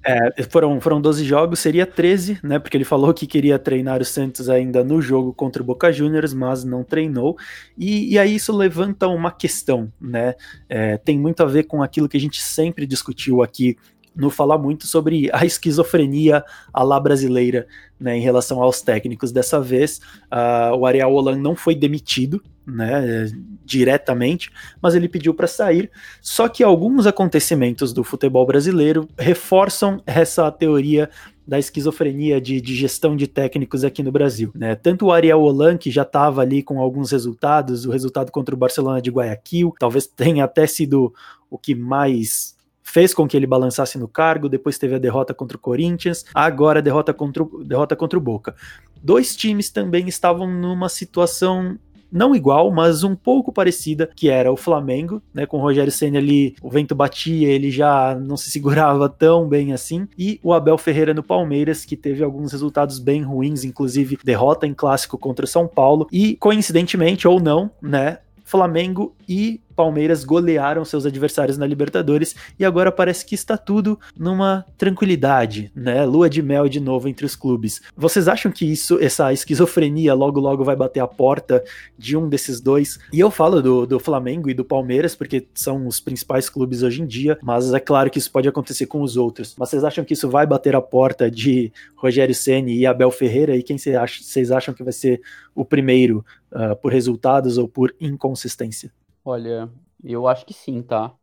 [SPEAKER 2] É, foram, foram 12 jogos, seria 13, né? Porque ele falou que queria treinar o Santos ainda no jogo contra o Boca Juniors, mas não treinou. E, e aí isso levanta uma questão, né? É, tem muito a ver com aquilo que a gente sempre discutiu aqui no falar muito sobre a esquizofrenia à la brasileira né, em relação aos técnicos. Dessa vez, uh, o Ariel Holan não foi demitido né, diretamente, mas ele pediu para sair. Só que alguns acontecimentos do futebol brasileiro reforçam essa teoria da esquizofrenia de, de, gestão de técnicos aqui no Brasil. Né? Tanto o Ariel Holan, que já estava ali com alguns resultados, o resultado contra o Barcelona de Guayaquil, talvez tenha até sido o que mais fez com que ele balançasse no cargo, depois teve a derrota contra o Corinthians, agora a derrota contra derrota contra o Boca. Dois times também estavam numa situação não igual, mas um pouco parecida, que era o Flamengo, né, com o Rogério Senna ali, o vento batia, ele já não se segurava tão bem assim, e o Abel Ferreira no Palmeiras, que teve alguns resultados bem ruins, inclusive derrota em clássico contra São Paulo, e coincidentemente ou não, né, Flamengo e Palmeiras golearam seus adversários na Libertadores e agora parece que está tudo numa tranquilidade, né? Lua de mel de novo entre os clubes. Vocês acham que isso, essa esquizofrenia, logo logo vai bater a porta de um desses dois? E eu falo do, do Flamengo e do Palmeiras porque são os principais clubes hoje em dia, mas é claro que isso pode acontecer com os outros. Mas vocês acham que isso vai bater a porta de Rogério Ceni e Abel Ferreira? E quem vocês acham que vai ser o primeiro uh, por resultados ou por inconsistência?
[SPEAKER 3] Olha, eu acho que sim, tá?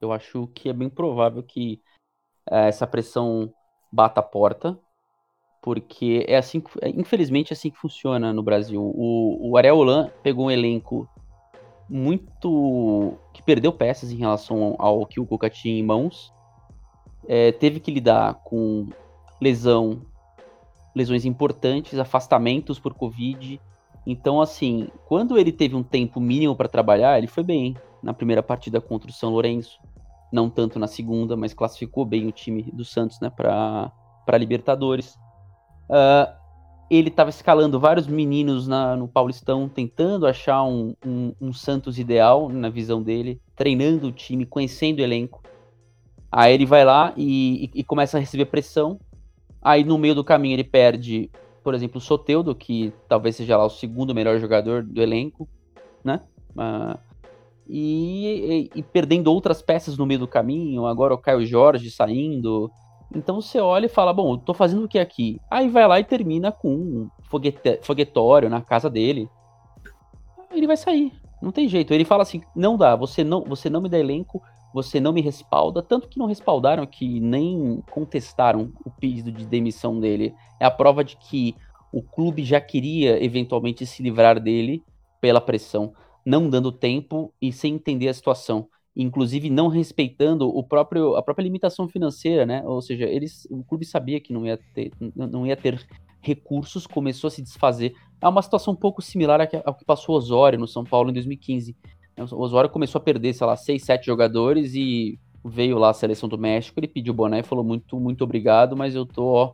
[SPEAKER 3] Eu acho que é bem provável que é, essa pressão bata a porta, porque é assim, é, infelizmente, é assim que funciona no Brasil. O, o Ariel Holan pegou um elenco muito que perdeu peças em relação ao que o Cuca tinha em mãos, é, teve que lidar com lesão, lesões importantes, afastamentos por Covid, então, assim, quando ele teve um tempo mínimo para trabalhar, ele foi bem na primeira partida contra o São Lourenço. Não tanto na segunda, mas classificou bem o time do Santos né, para Libertadores. Uh, ele estava escalando vários meninos na, no Paulistão, tentando achar um, um, um, Santos ideal na visão dele, treinando o time, conhecendo o elenco. Aí ele vai lá e, e, e começa a receber pressão. Aí no meio do caminho ele perde por exemplo, o Soteudo, que talvez seja lá o segundo melhor jogador do elenco, né? Uh, e, e, e, perdendo outras peças no meio do caminho, agora o Caio Jorge saindo. Então você olha e fala, bom, tô fazendo o que aqui? Aí vai lá e termina com um foguete, foguetório na casa dele. Ele vai sair, não tem jeito. Ele fala assim, não dá, você não, você não me dá elenco, você não me respalda, tanto que não respaldaram que nem contestaram o pedido de demissão dele. É a prova de que o clube já queria eventualmente se livrar dele pela pressão, não dando tempo e sem entender a situação, inclusive não respeitando o próprio a própria limitação financeira, né? Ou seja, eles o clube sabia que não ia ter não ia ter recursos, começou a se desfazer. É uma situação um pouco similar ao que passou Osório no São Paulo em 2015 o Osório começou a perder, sei lá, seis, sete jogadores e veio lá a seleção do México, ele pediu o boné e falou muito, muito obrigado, mas eu tô ó,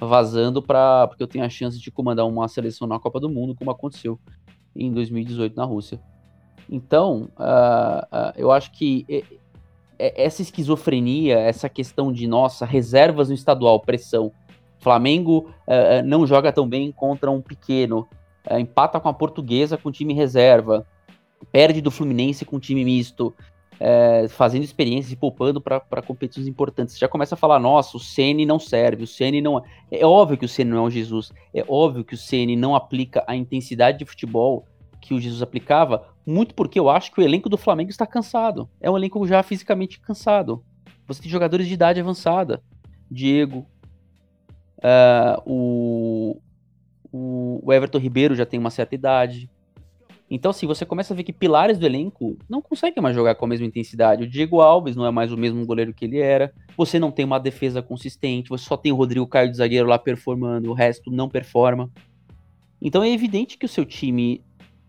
[SPEAKER 3] vazando para porque eu tenho a chance de comandar uma seleção na Copa do Mundo, como aconteceu em 2018 na Rússia. Então, uh, uh, eu acho que essa esquizofrenia, essa questão de, nossa, reservas no estadual, pressão. Flamengo uh, não joga tão bem contra um pequeno, empata com a portuguesa com time reserva perde do Fluminense com um time misto, é, fazendo experiências e poupando para competições importantes. Você já começa a falar, nossa, o Ceni não serve, o Ceni não é... é óbvio que o Ceni não é um Jesus, é óbvio que o Ceni não aplica a intensidade de futebol que o Jesus aplicava, muito porque eu acho que o elenco do Flamengo está cansado. É um elenco já fisicamente cansado. Você tem jogadores de idade avançada. Diego, uh, o, o Everton Ribeiro já tem uma certa idade. Então, assim, você começa a ver que pilares do elenco não conseguem mais jogar com a mesma intensidade. O Diego Alves não é mais o mesmo goleiro que ele era. Você não tem uma defesa consistente. Você só tem o Rodrigo Caio de zagueiro lá performando. O resto não performa. Então é evidente que o seu time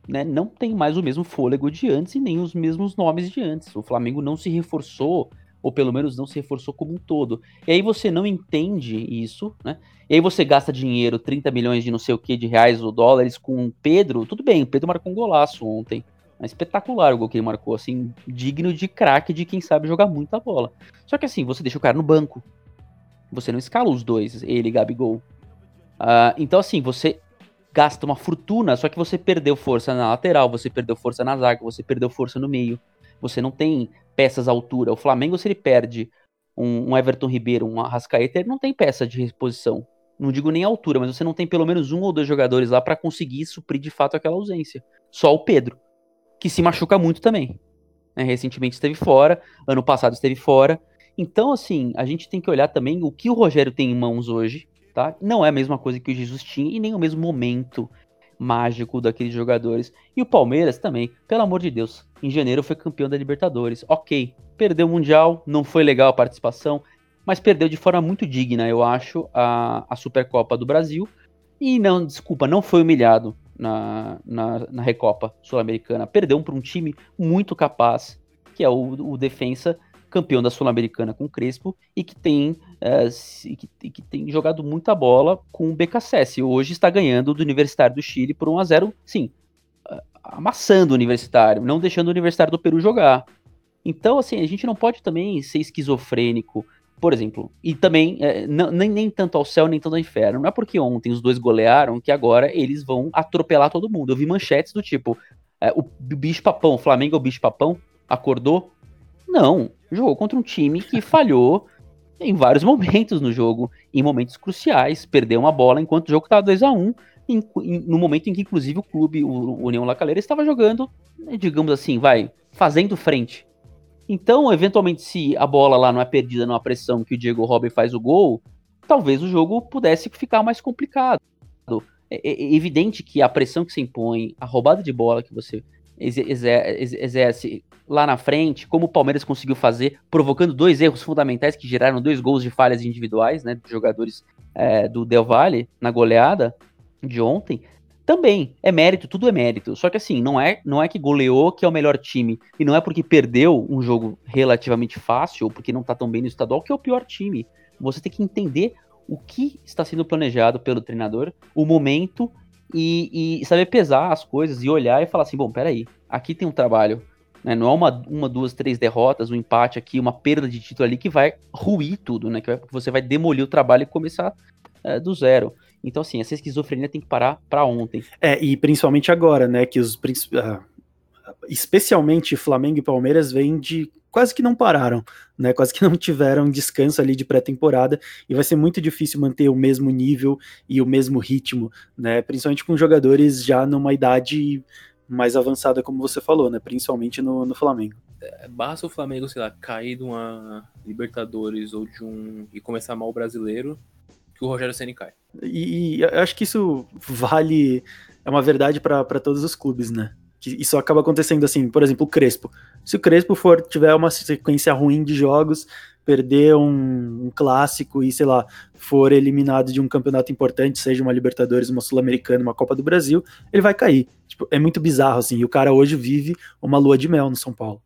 [SPEAKER 3] né, não tem mais o mesmo fôlego de antes e nem os mesmos nomes de antes. O Flamengo não se reforçou ou pelo menos não se reforçou como um todo. E aí você não entende isso, né? E aí você gasta dinheiro, 30 milhões de não sei o que, de reais ou dólares com o Pedro. Tudo bem, o Pedro marcou um golaço ontem. É espetacular o gol que ele marcou, assim, digno de craque de quem sabe jogar muita bola. Só que assim, você deixa o cara no banco. Você não escala os dois, ele e Gabigol. Uh, então assim, você gasta uma fortuna, só que você perdeu força na lateral, você perdeu força na zaga, você perdeu força no meio. Você não tem peças à altura. O Flamengo, se ele perde um, um Everton Ribeiro, um Arrascaeta, ele não tem peça de reposição. Não digo nem altura, mas você não tem pelo menos um ou dois jogadores lá para conseguir suprir de fato aquela ausência. Só o Pedro, que se machuca muito também. Né? Recentemente esteve fora, ano passado esteve fora. Então, assim, a gente tem que olhar também o que o Rogério tem em mãos hoje, tá? Não é a mesma coisa que o Jesus tinha e nem o mesmo momento mágico daqueles jogadores. E o Palmeiras também, pelo amor de Deus, em janeiro foi campeão da Libertadores. Ok, perdeu o Mundial, não foi legal a participação, mas perdeu de forma muito digna, eu acho, a, a Supercopa do Brasil. E não, desculpa, não foi humilhado na, na, na Recopa Sul-Americana. Perdeu para um time muito capaz, que é o, o Defensa, campeão da Sul-Americana com o Crespo e que tem, é, que, que, tem jogado muita bola com o BKSS. Hoje está ganhando do Universitário do Chile por 1 a 0 sim, amassando o Universitário, não deixando o Universitário do Peru jogar. Então, assim, a gente não pode também ser esquizofrênico, por exemplo, e também é, nem, nem tanto ao céu nem tanto ao inferno. Não é porque ontem os dois golearam que agora eles vão atropelar todo mundo. Eu vi manchetes do tipo: é, o bicho papão, o Flamengo é o bicho papão, acordou, não, jogou contra um time que falhou em vários momentos no jogo, em momentos cruciais, perdeu uma bola enquanto o jogo estava 2 a 1 em, no momento em que inclusive o clube, o União La Calera, estava jogando, né, digamos assim, vai, fazendo frente. Então, eventualmente, se a bola lá não é perdida numa pressão que o Diego Robin faz o gol, talvez o jogo pudesse ficar mais complicado. É, é, é evidente que a pressão que se impõe, a roubada de bola que você exerce lá na frente, como o Palmeiras conseguiu fazer, provocando dois erros fundamentais que geraram dois gols de falhas individuais, né, de jogadores é, do Del Valle na goleada de ontem, também é mérito, tudo é mérito. Só que assim, não é, não é que goleou que é o melhor time, e não é porque perdeu um jogo relativamente fácil, ou porque não tá tão bem no estadual, que é o pior time. Você tem que entender o que está sendo planejado pelo treinador, o momento e, e, saber pesar as coisas e olhar e falar assim, bom, peraí, aqui tem um trabalho, né? Não é uma, uma, duas, três derrotas, um empate aqui, uma perda de título ali que vai ruir tudo, né? Que, você vai demolir o trabalho e começar é, do zero. Então, assim, essa esquizofrenia tem que parar para ontem.
[SPEAKER 2] É, e principalmente agora, né? Que os uh, especialmente Flamengo e Palmeiras vêm de quase que não pararam, né? Quase que não tiveram descanso ali de pré-temporada e vai ser muito difícil manter o mesmo nível e o mesmo ritmo, né? Principalmente com jogadores já numa idade mais avançada, como você falou, né? Principalmente no, no Flamengo.
[SPEAKER 4] É, basta o Flamengo, sei lá, cair de uma Libertadores ou de um e começar mal o brasileiro que o Rogério Ceni cai.
[SPEAKER 2] E, e acho que isso vale é uma verdade para todos os clubes, né? que isso acaba acontecendo assim, por exemplo, o Crespo. Se o Crespo for tiver uma sequência ruim de jogos, perder um, um, clássico e, sei lá, for eliminado de um campeonato importante, seja uma Libertadores, uma Sul-Americana, uma Copa do Brasil, ele vai cair. Tipo, é muito bizarro, assim, e o cara hoje vive uma lua de mel no São Paulo.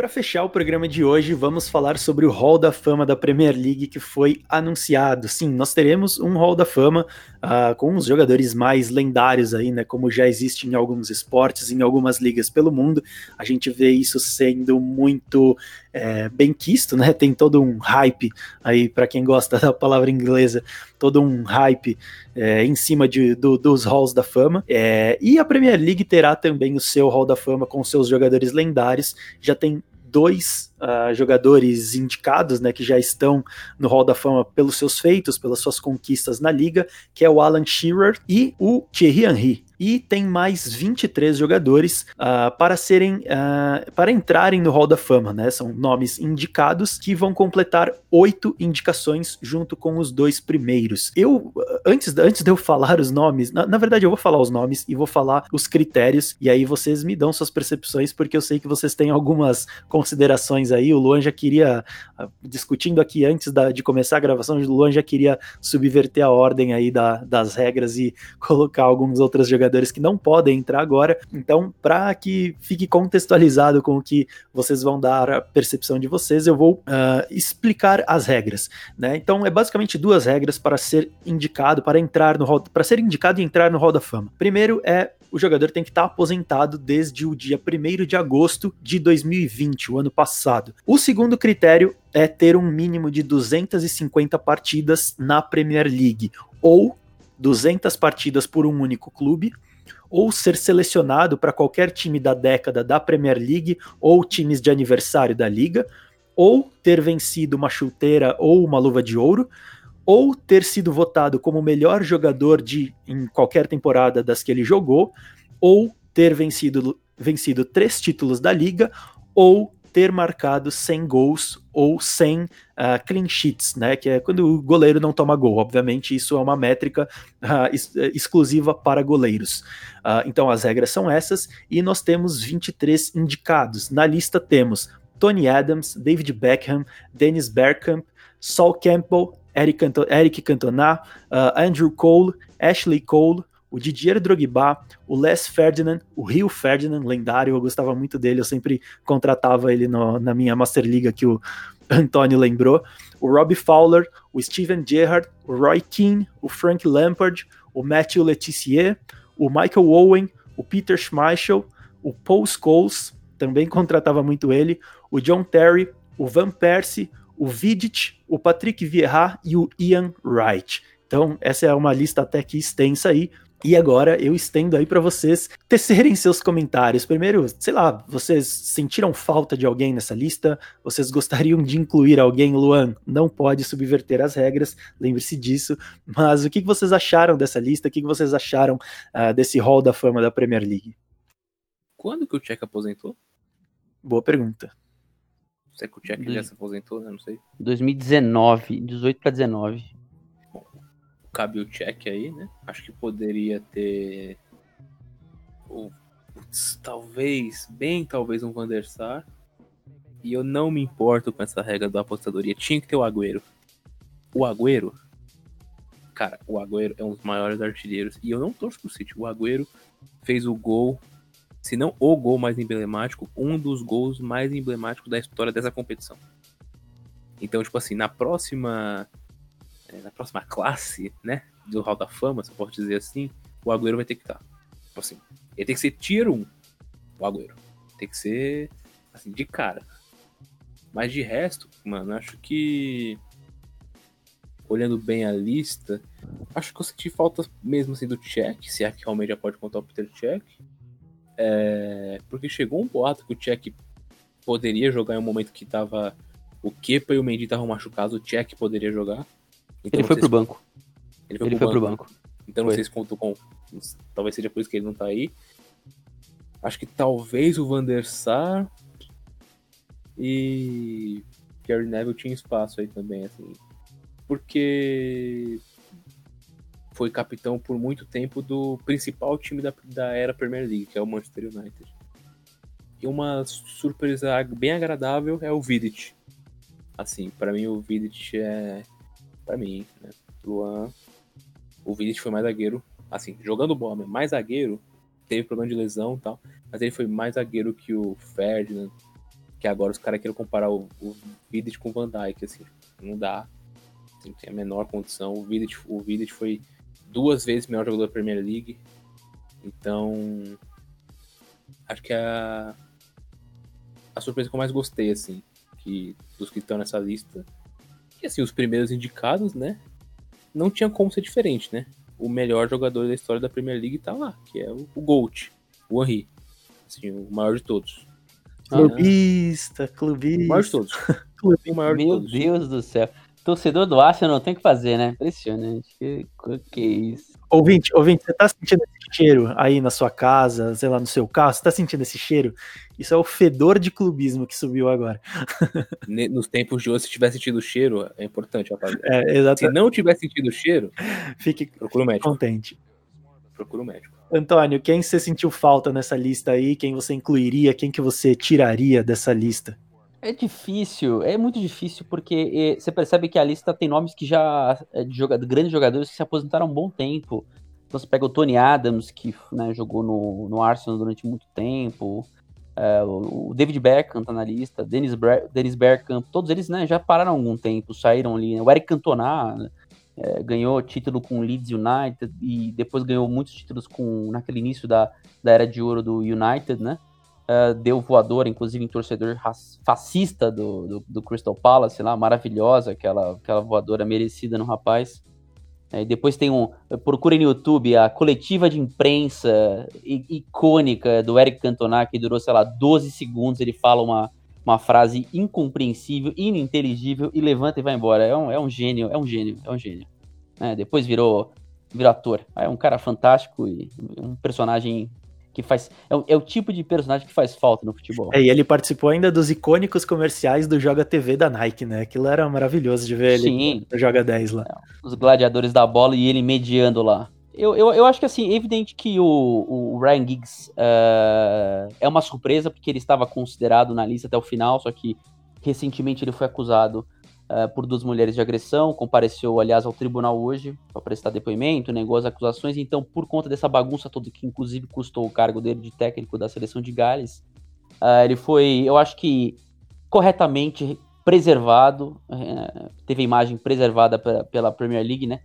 [SPEAKER 2] Para fechar o programa de hoje, vamos falar sobre o Hall da Fama da Premier League que foi anunciado. Sim, nós teremos um Hall da Fama uh, com os jogadores mais lendários aí, né? Como já existe em alguns esportes, em algumas ligas pelo mundo. A gente vê isso sendo muito é, bem quisto, né? Tem todo um hype aí, para quem gosta da palavra inglesa, todo um hype é, em cima de, do, dos halls da fama. É, e a Premier League terá também o seu hall da fama com seus jogadores lendários. Já tem dois uh, jogadores indicados, né, que já estão no Hall da Fama pelos seus feitos, pelas suas conquistas na liga, que é o Alan Shearer e o Thierry Henry e tem mais 23 jogadores uh, para serem uh, para entrarem no Hall da Fama, né? São nomes indicados que vão completar oito indicações junto com os dois primeiros. Eu antes, antes de eu falar os nomes, na, na, verdade eu vou falar os nomes e vou falar os critérios e aí vocês me dão suas percepções porque eu sei que vocês têm algumas considerações aí. O Luan já queria uh, discutindo aqui antes da, de começar a gravação, o Luan já queria subverter a ordem aí da, das regras e colocar alguns outros jogadores jogadores que não podem entrar agora. Então, para que fique contextualizado com o que vocês vão dar a percepção de vocês, eu vou uh, explicar as regras. Né? Então, é basicamente duas regras para ser indicado, para entrar no hall, para ser indicado e entrar no Hall da Fama. Primeiro é o jogador tem que estar aposentado desde o dia 1 de agosto de 2020, o ano passado. O segundo critério é ter um mínimo de 250 partidas na Premier League, ou 200 partidas por um único clube, ou ser selecionado para qualquer time da década da Premier League ou times de aniversário da liga, ou ter vencido uma chuteira ou uma luva de ouro, ou ter sido votado como o melhor jogador de em qualquer temporada das que ele jogou, ou ter vencido, vencido três títulos da liga, ou ter marcado 100 gols ou 100 uh, ah, clean sheets, né? Que é quando o goleiro não toma gol. Obviamente, isso é uma métrica uh, ex exclusiva para goleiros. Uh, então, as regras são essas e nós temos 23 indicados. Na lista temos Tony Adams, David Beckham, Dennis Bergkamp, Saul Campbell, Eric, Canto Eric Cantona, Andrew Cole, Ashley Cole, o Didier Drogba, o Les Ferdinand, o Rio Ferdinand, lendário, eu gostava muito dele, eu sempre contratava ele no, na minha Master Liga que o Antônio lembrou, o Robbie Fowler, o Steven Gerrard, o Roy Keane, o Frank Lampard, o Matthew Letizier, o Michael Owen, o Peter Schmeichel, o Paul Scholes, também contratava muito ele, o John Terry, o Van Persie, o Vidic, o Patrick Vieira e o Ian Wright. Então, essa é uma lista até que extensa aí, e agora eu estendo aí para vocês tecerem seus comentários. Primeiro, sei lá, vocês sentiram falta de alguém nessa lista? Vocês gostariam de incluir alguém? Luan, não pode subverter as regras, lembre-se disso. Mas o que vocês acharam dessa lista? O que vocês acharam uh, desse hall da fama da Premier League?
[SPEAKER 4] Quando que o Check aposentou?
[SPEAKER 2] Boa pergunta.
[SPEAKER 4] Será que o Check já se aposentou? Eu não sei.
[SPEAKER 3] 2019, 18 para 19
[SPEAKER 4] cabe o check aí, né? Acho que poderia ter. Ou, putz, talvez, bem talvez um Van der Sar. E eu não me importo com essa regra da apostadoria. Tinha que ter o Agüero. O Agüero. Cara, o Agüero é um dos maiores artilheiros. E eu não torço pro City. O Agüero fez o gol, se não o gol mais emblemático, um dos gols mais emblemáticos da história dessa competição. Então, tipo assim, na próxima na próxima classe, né, do Hall da Fama, se eu posso dizer assim, o Agüero vai ter que estar. Tá. Tipo assim, ele tem que ser tier 1, o Agüero. Tem que ser, assim, de cara. Mas de resto, mano, acho que olhando bem a lista, acho que eu senti falta mesmo assim do check, se é que realmente já pode contar o Peter Check. É, porque chegou um boato que o check poderia jogar em um momento que tava o Kepa e o Mendy estavam machucados, o check poderia jogar.
[SPEAKER 3] Então, ele foi pro banco.
[SPEAKER 4] Ele foi, ele pro, foi banco. pro banco. Então foi. não sei se contou com. Talvez seja por isso que ele não tá aí. Acho que talvez o Van der Sar e Gary Neville tinha espaço aí também, assim. Porque foi capitão por muito tempo do principal time da, da era Premier League, que é o Manchester United. E uma surpresa bem agradável é o Vidic. Assim, para mim o Vidic é para mim, né? Luan, o Vinícius foi mais zagueiro, assim, jogando bola, mais zagueiro, teve problema de lesão e tal, mas ele foi mais zagueiro que o Ferdinand, que agora os caras querem comparar o, o Vidic com o Van Dijk, assim, não dá, assim, tem a menor condição, o Vidic, o Vidic foi duas vezes melhor jogador da Premier League, então acho que a a surpresa que eu mais gostei, assim, que, dos que estão nessa lista. E assim, os primeiros indicados, né? Não tinha como ser diferente, né? O melhor jogador da história da Premier League tá lá, que é o, o Gold, o Henry. Assim, o maior de todos.
[SPEAKER 2] Clubista, clubista.
[SPEAKER 4] O maior de todos.
[SPEAKER 3] o maior Meu de todos. Deus do céu. Torcedor do Arsenal não tem que fazer, né? Impressionante. Que, que isso.
[SPEAKER 2] Ouvinte, ouvinte, você tá sentindo esse cheiro aí na sua casa, sei lá, no seu carro? Você tá sentindo esse cheiro? Isso é o fedor de clubismo que subiu agora.
[SPEAKER 4] Nos tempos de hoje, se tiver sentido o cheiro, é importante, rapaziada.
[SPEAKER 2] É, exatamente.
[SPEAKER 4] Se não tiver sentido o cheiro,
[SPEAKER 2] fique
[SPEAKER 4] procura o médico.
[SPEAKER 2] contente.
[SPEAKER 4] Procura o médico.
[SPEAKER 2] Antônio, quem você sentiu falta nessa lista aí? Quem você incluiria? Quem que você tiraria dessa lista?
[SPEAKER 3] É difícil, é muito difícil, porque você percebe que a lista tem nomes que já. É, de jogador, grandes jogadores que se aposentaram há um bom tempo. Então você pega o Tony Adams, que né, jogou no, no Arsenal durante muito tempo. É, o David Beckham tá na lista, Dennis, Dennis Bergkamp, todos eles né, já pararam há algum tempo, saíram ali. Né? O Eric Cantona é, ganhou título com o Leeds United e depois ganhou muitos títulos com naquele início da, da era de ouro do United, né? Uh, deu voador, inclusive, em torcedor fascista do, do, do, Crystal Palace lá, maravilhosa, aquela, aquela voadora merecida no rapaz. É, depois tem um. Procure no YouTube a coletiva de imprensa icônica do Eric Cantona, que durou, sei lá, 12 segundos. Ele fala uma, uma frase incompreensível, ininteligível e levanta e vai embora. É um, é um gênio, é um gênio, é um gênio. É, depois virou, virou ator. É um cara fantástico e um personagem que faz. É o, é o, tipo de personagem que faz falta no futebol.
[SPEAKER 2] É, e ele participou ainda dos icônicos comerciais do Joga TV da Nike, né? Aquilo era maravilhoso de ver
[SPEAKER 3] Sim.
[SPEAKER 2] ele no Joga 10 lá. É,
[SPEAKER 3] os gladiadores da bola e ele mediando lá. Eu, eu, eu acho que assim, é evidente que o, o Ryan Giggs uh, é uma surpresa, porque ele estava considerado na lista até o final, só que recentemente ele foi acusado uh, por duas mulheres de agressão, compareceu, aliás, ao tribunal hoje para prestar depoimento, negou as acusações, então, por conta dessa bagunça toda, que inclusive custou o cargo dele de técnico da seleção de Gales, uh, ele foi, eu acho que, corretamente preservado, uh, teve a imagem preservada pela, pela Premier League, né?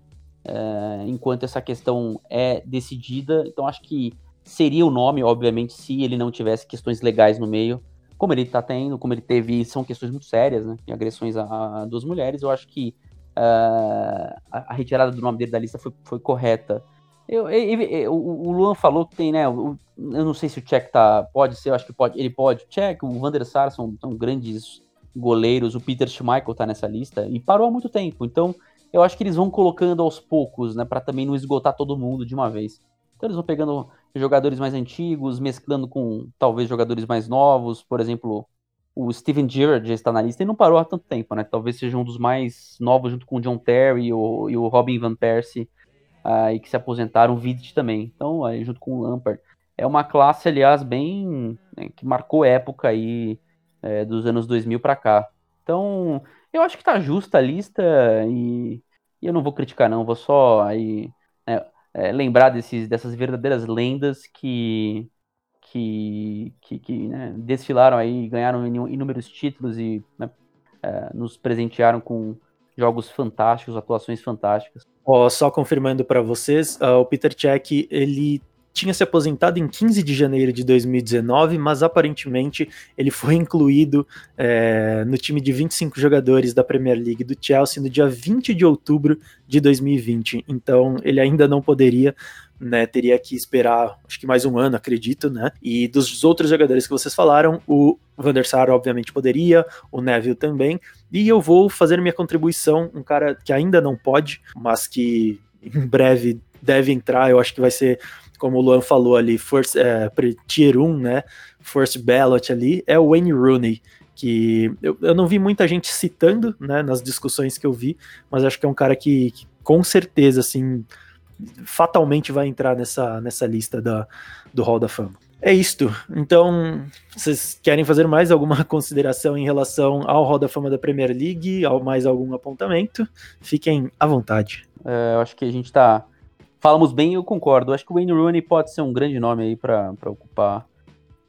[SPEAKER 3] enquanto essa questão é decidida, então acho que seria o nome, obviamente, se ele não tivesse questões legais no meio, como ele está tendo, como ele teve, são questões muito sérias, né? agressões a, a, duas mulheres, eu acho que uh, a, a, retirada do nome dele da lista foi, foi correta. Eu, eu, eu, o Luan falou que tem, né? eu não sei se o Check tá. Pode ser, eu acho que pode. Ele pode. O Check, o Van der Sar são, são grandes goleiros. O Peter Schmeichel tá nessa lista e parou há muito tempo. Então, eu acho que eles vão colocando aos poucos, né? para também não esgotar todo mundo de uma vez. Então, eles vão pegando jogadores mais antigos, mesclando com talvez jogadores mais novos, por exemplo, o Steven Gerrard já está na lista e não parou há tanto tempo, né? Talvez seja um dos mais novos junto com o John Terry o, e o Robin Van Persie, aí que se aposentaram, o Vidic também. Então, aí, junto com o Lampard. É uma classe, aliás, bem né, que marcou época aí é, dos anos 2000 para cá. Então, eu acho que tá justa a lista e, e eu não vou criticar não, vou só aí né, é, lembrar desses, dessas verdadeiras lendas que, que, que, que né, desfilaram aí, ganharam inúmeros títulos e né, é, nos presentearam com jogos fantásticos, atuações fantásticas.
[SPEAKER 2] Oh, só confirmando para vocês, uh, o Peter Cech, ele tinha se aposentado em 15 de janeiro de 2019, mas aparentemente ele foi incluído é, no time de 25 jogadores da Premier League do Chelsea no dia 20 de outubro de 2020. Então ele ainda não poderia. Né, teria que esperar, acho que mais um ano, acredito, né? E dos outros jogadores que vocês falaram, o Van der Sar obviamente poderia, o Neville também. E eu vou fazer minha contribuição, um cara que ainda não pode, mas que em breve deve entrar, eu acho que vai ser como o Luan falou ali, first, é, tier 1, né? First ballot ali, é o Wayne Rooney, que eu, eu não vi muita gente citando, né, nas discussões que eu vi, mas acho que é um cara que, que com certeza, assim, fatalmente vai entrar nessa, nessa lista da, do Hall da Fama. É isto. Então, vocês querem fazer mais alguma consideração em relação ao Hall da Fama da Premier League, ao mais algum apontamento? Fiquem à vontade.
[SPEAKER 3] É, eu acho que a gente está falamos bem, eu concordo. Acho que o Wayne Rooney pode ser um grande nome aí para ocupar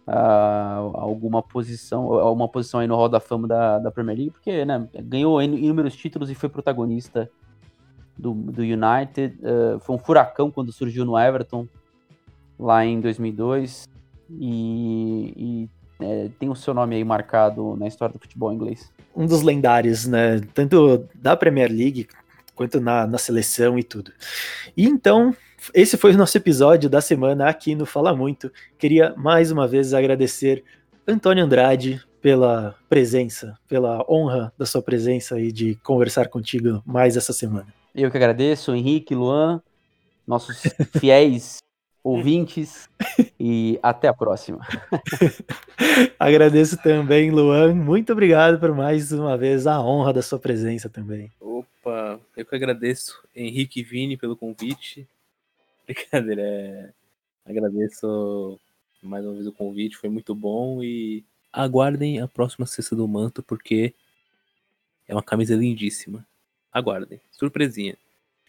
[SPEAKER 3] uh, alguma posição, uma posição aí no Hall da Fama da, da Premier League, porque né, ganhou inúmeros títulos e foi protagonista do, do United. Uh, foi um furacão quando surgiu no Everton, lá em 2002. E, e é, tem o seu nome aí marcado na história do futebol inglês.
[SPEAKER 2] Um dos lendários, né? Tanto da Premier League quanto na, na seleção e tudo. E então, esse foi o nosso episódio da semana aqui no Fala Muito. Queria mais uma vez agradecer Antônio Andrade pela presença, pela honra da sua presença e de conversar contigo mais essa semana.
[SPEAKER 3] Eu que agradeço, Henrique, Luan, nossos fiéis ouvintes e até a próxima.
[SPEAKER 2] Agradeço também, Luan. Muito obrigado por mais uma vez a honra da sua presença também.
[SPEAKER 4] Opa, eu que agradeço, Henrique e Vini, pelo convite. Brincadeira, é... agradeço mais uma vez o convite, foi muito bom e aguardem a próxima cesta do manto porque é uma camisa lindíssima. Aguardem, surpresinha.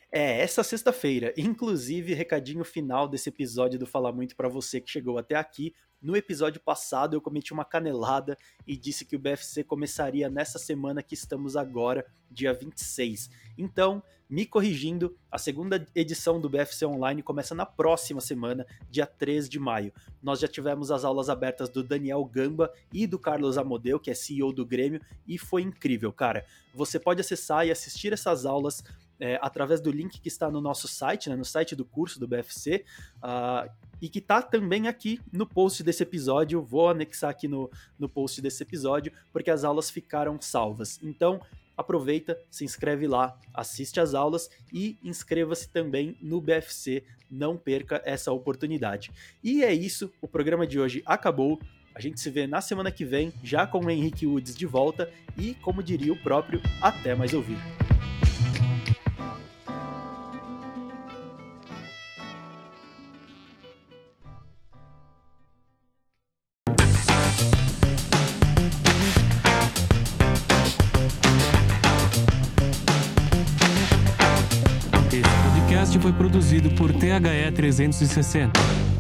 [SPEAKER 2] É, essa sexta-feira. Inclusive, recadinho final desse episódio do Falar Muito para você que chegou até aqui. No episódio passado, eu cometi uma canelada e disse que o BFC começaria nessa semana que estamos agora, dia 26. Então, me corrigindo, a segunda edição do BFC Online começa na próxima semana, dia 3 de maio. Nós já tivemos as aulas abertas do Daniel Gamba e do Carlos Amodeu, que é CEO do Grêmio, e foi incrível, cara. Você pode acessar e assistir essas aulas é, através do link que está no nosso site, né, no site do curso do BFC, uh, ah, e que está também aqui no post desse episódio. Vou anexar aqui no, no post desse episódio, porque as aulas ficaram salvas. Então, aproveita, se inscreve lá, assiste às aulas e inscreva-se também no BFC. Não perca essa oportunidade. E é isso, o programa de hoje acabou. A gente se vê na semana que vem, já com o Henrique Woods de volta e, como diria o próprio, até mais ouvir.
[SPEAKER 5] Produzido por THE 360.